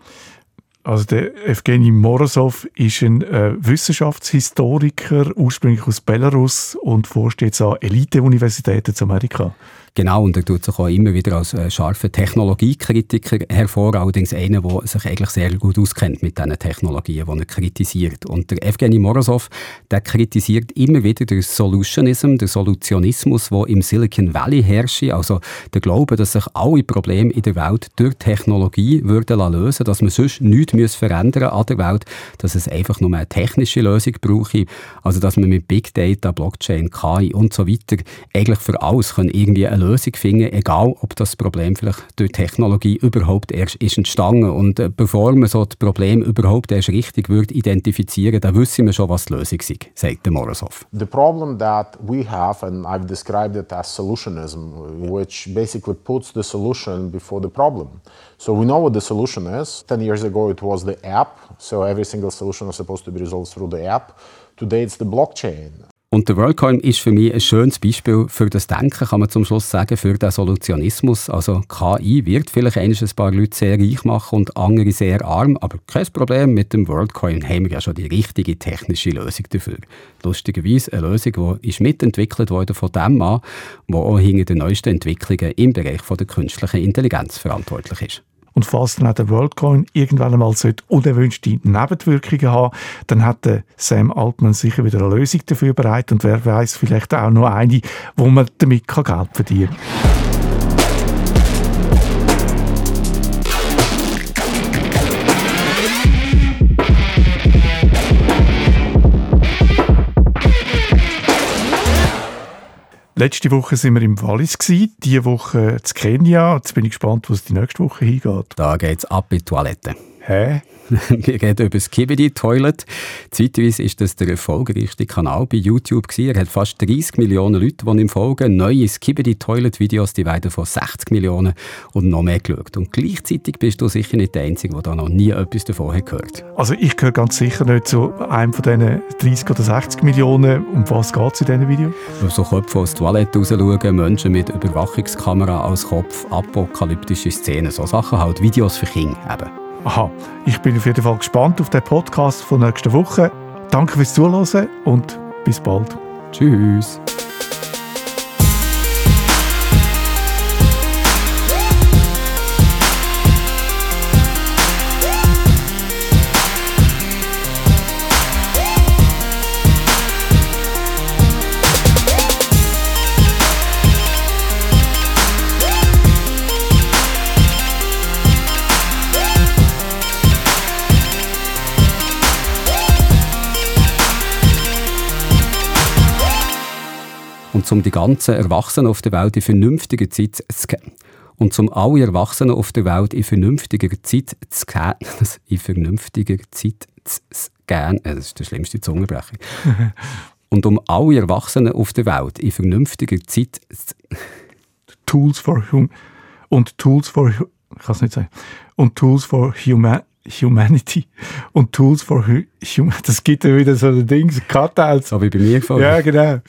Also der Evgeny Morozov ist ein äh, Wissenschaftshistoriker, ursprünglich aus Belarus und forscht jetzt an Elite-Universitäten in Amerika. Genau, und er tut sich auch immer wieder als äh, scharfer Technologiekritiker hervor, allerdings einer, der sich eigentlich sehr gut auskennt mit diesen Technologien, die er kritisiert. Und der Evgeny Morozov, der kritisiert immer wieder den Solutionism, den Solutionismus, der im Silicon Valley herrscht, also der Glaube, dass sich alle Probleme in der Welt durch Technologie würden lösen dass man sonst nichts verändern an der Welt, dass es einfach nur eine technische Lösung brauche, also dass man mit Big Data, Blockchain, KI und so weiter eigentlich für alles können irgendwie eine Lösung finden, egal ob das Problem vielleicht durch Technologie überhaupt erst ist entstanden. Und äh, bevor man so das Problem überhaupt erst richtig würde identifizieren, dann wissen wir schon, was die Lösung ist, sagt der Morozov. The problem that we have, and I've described it as solutionism, which basically puts the solution before the problem. So we know what the solution is. Ten years ago it was the app, so every single solution was supposed to be resolved through the app. Today it's the blockchain. Und der WorldCoin ist für mich ein schönes Beispiel für das Denken, kann man zum Schluss sagen, für den Solutionismus. Also KI wird vielleicht ein paar Leute sehr reich machen und andere sehr arm, aber kein Problem, mit dem WorldCoin haben wir ja schon die richtige technische Lösung dafür. Lustigerweise eine Lösung, die ist mitentwickelt worden von dem Mann, der auch hinter den neuesten Entwicklungen im Bereich der künstlichen Intelligenz verantwortlich ist. Und falls dann auch der WorldCoin irgendwann einmal unerwünschte Nebenwirkungen haben dann hat Sam Altman sicher wieder eine Lösung dafür bereit und wer weiß vielleicht auch noch eine, wo man damit Geld verdienen kann. Letzte Woche sind wir im Wallis diese Woche in Kenia. Jetzt bin ich gespannt, wo es die nächste Woche hingeht. Da es ab in die Toilette. Hä? Wir reden über das Kibidi Toilet. Zeitweise ist das der erfolgreichste Kanal bei YouTube gewesen. Er hat fast 30 Millionen Leute, die ihm folgen. Neue Skibidi Toilet Videos, die werden von 60 Millionen und noch mehr geschaut. Und gleichzeitig bist du sicher nicht der Einzige, der da noch nie etwas davon hat gehört. Also ich gehöre ganz sicher nicht zu einem von diesen 30 oder 60 Millionen. Um was geht es in diesen Videos? So Köpfe aus Toilette raus schauen, Menschen mit Überwachungskamera als Kopf, apokalyptische Szenen, so Sachen halt, Videos für Kinder eben. Aha, ich bin auf jeden Fall gespannt auf den Podcast von nächster Woche. Danke fürs Zuhören und bis bald. Tschüss. Um die ganzen Erwachsenen auf der Welt in vernünftiger Zeit zu scannen. Und zum alle Erwachsenen auf der Welt in vernünftiger Zeit zu scannen, in vernünftiger Zeit zu äh, das ist der schlimmste Zungenbrecher. Und um alle Erwachsenen auf der Welt in vernünftiger Zeit zu Tools for hum und Tools for kann es nicht sagen und Tools for Huma Humanity und Tools for hu Hum das gibt ja wieder so ein Ding Cut-outs so wie bei mir vorher. ja genau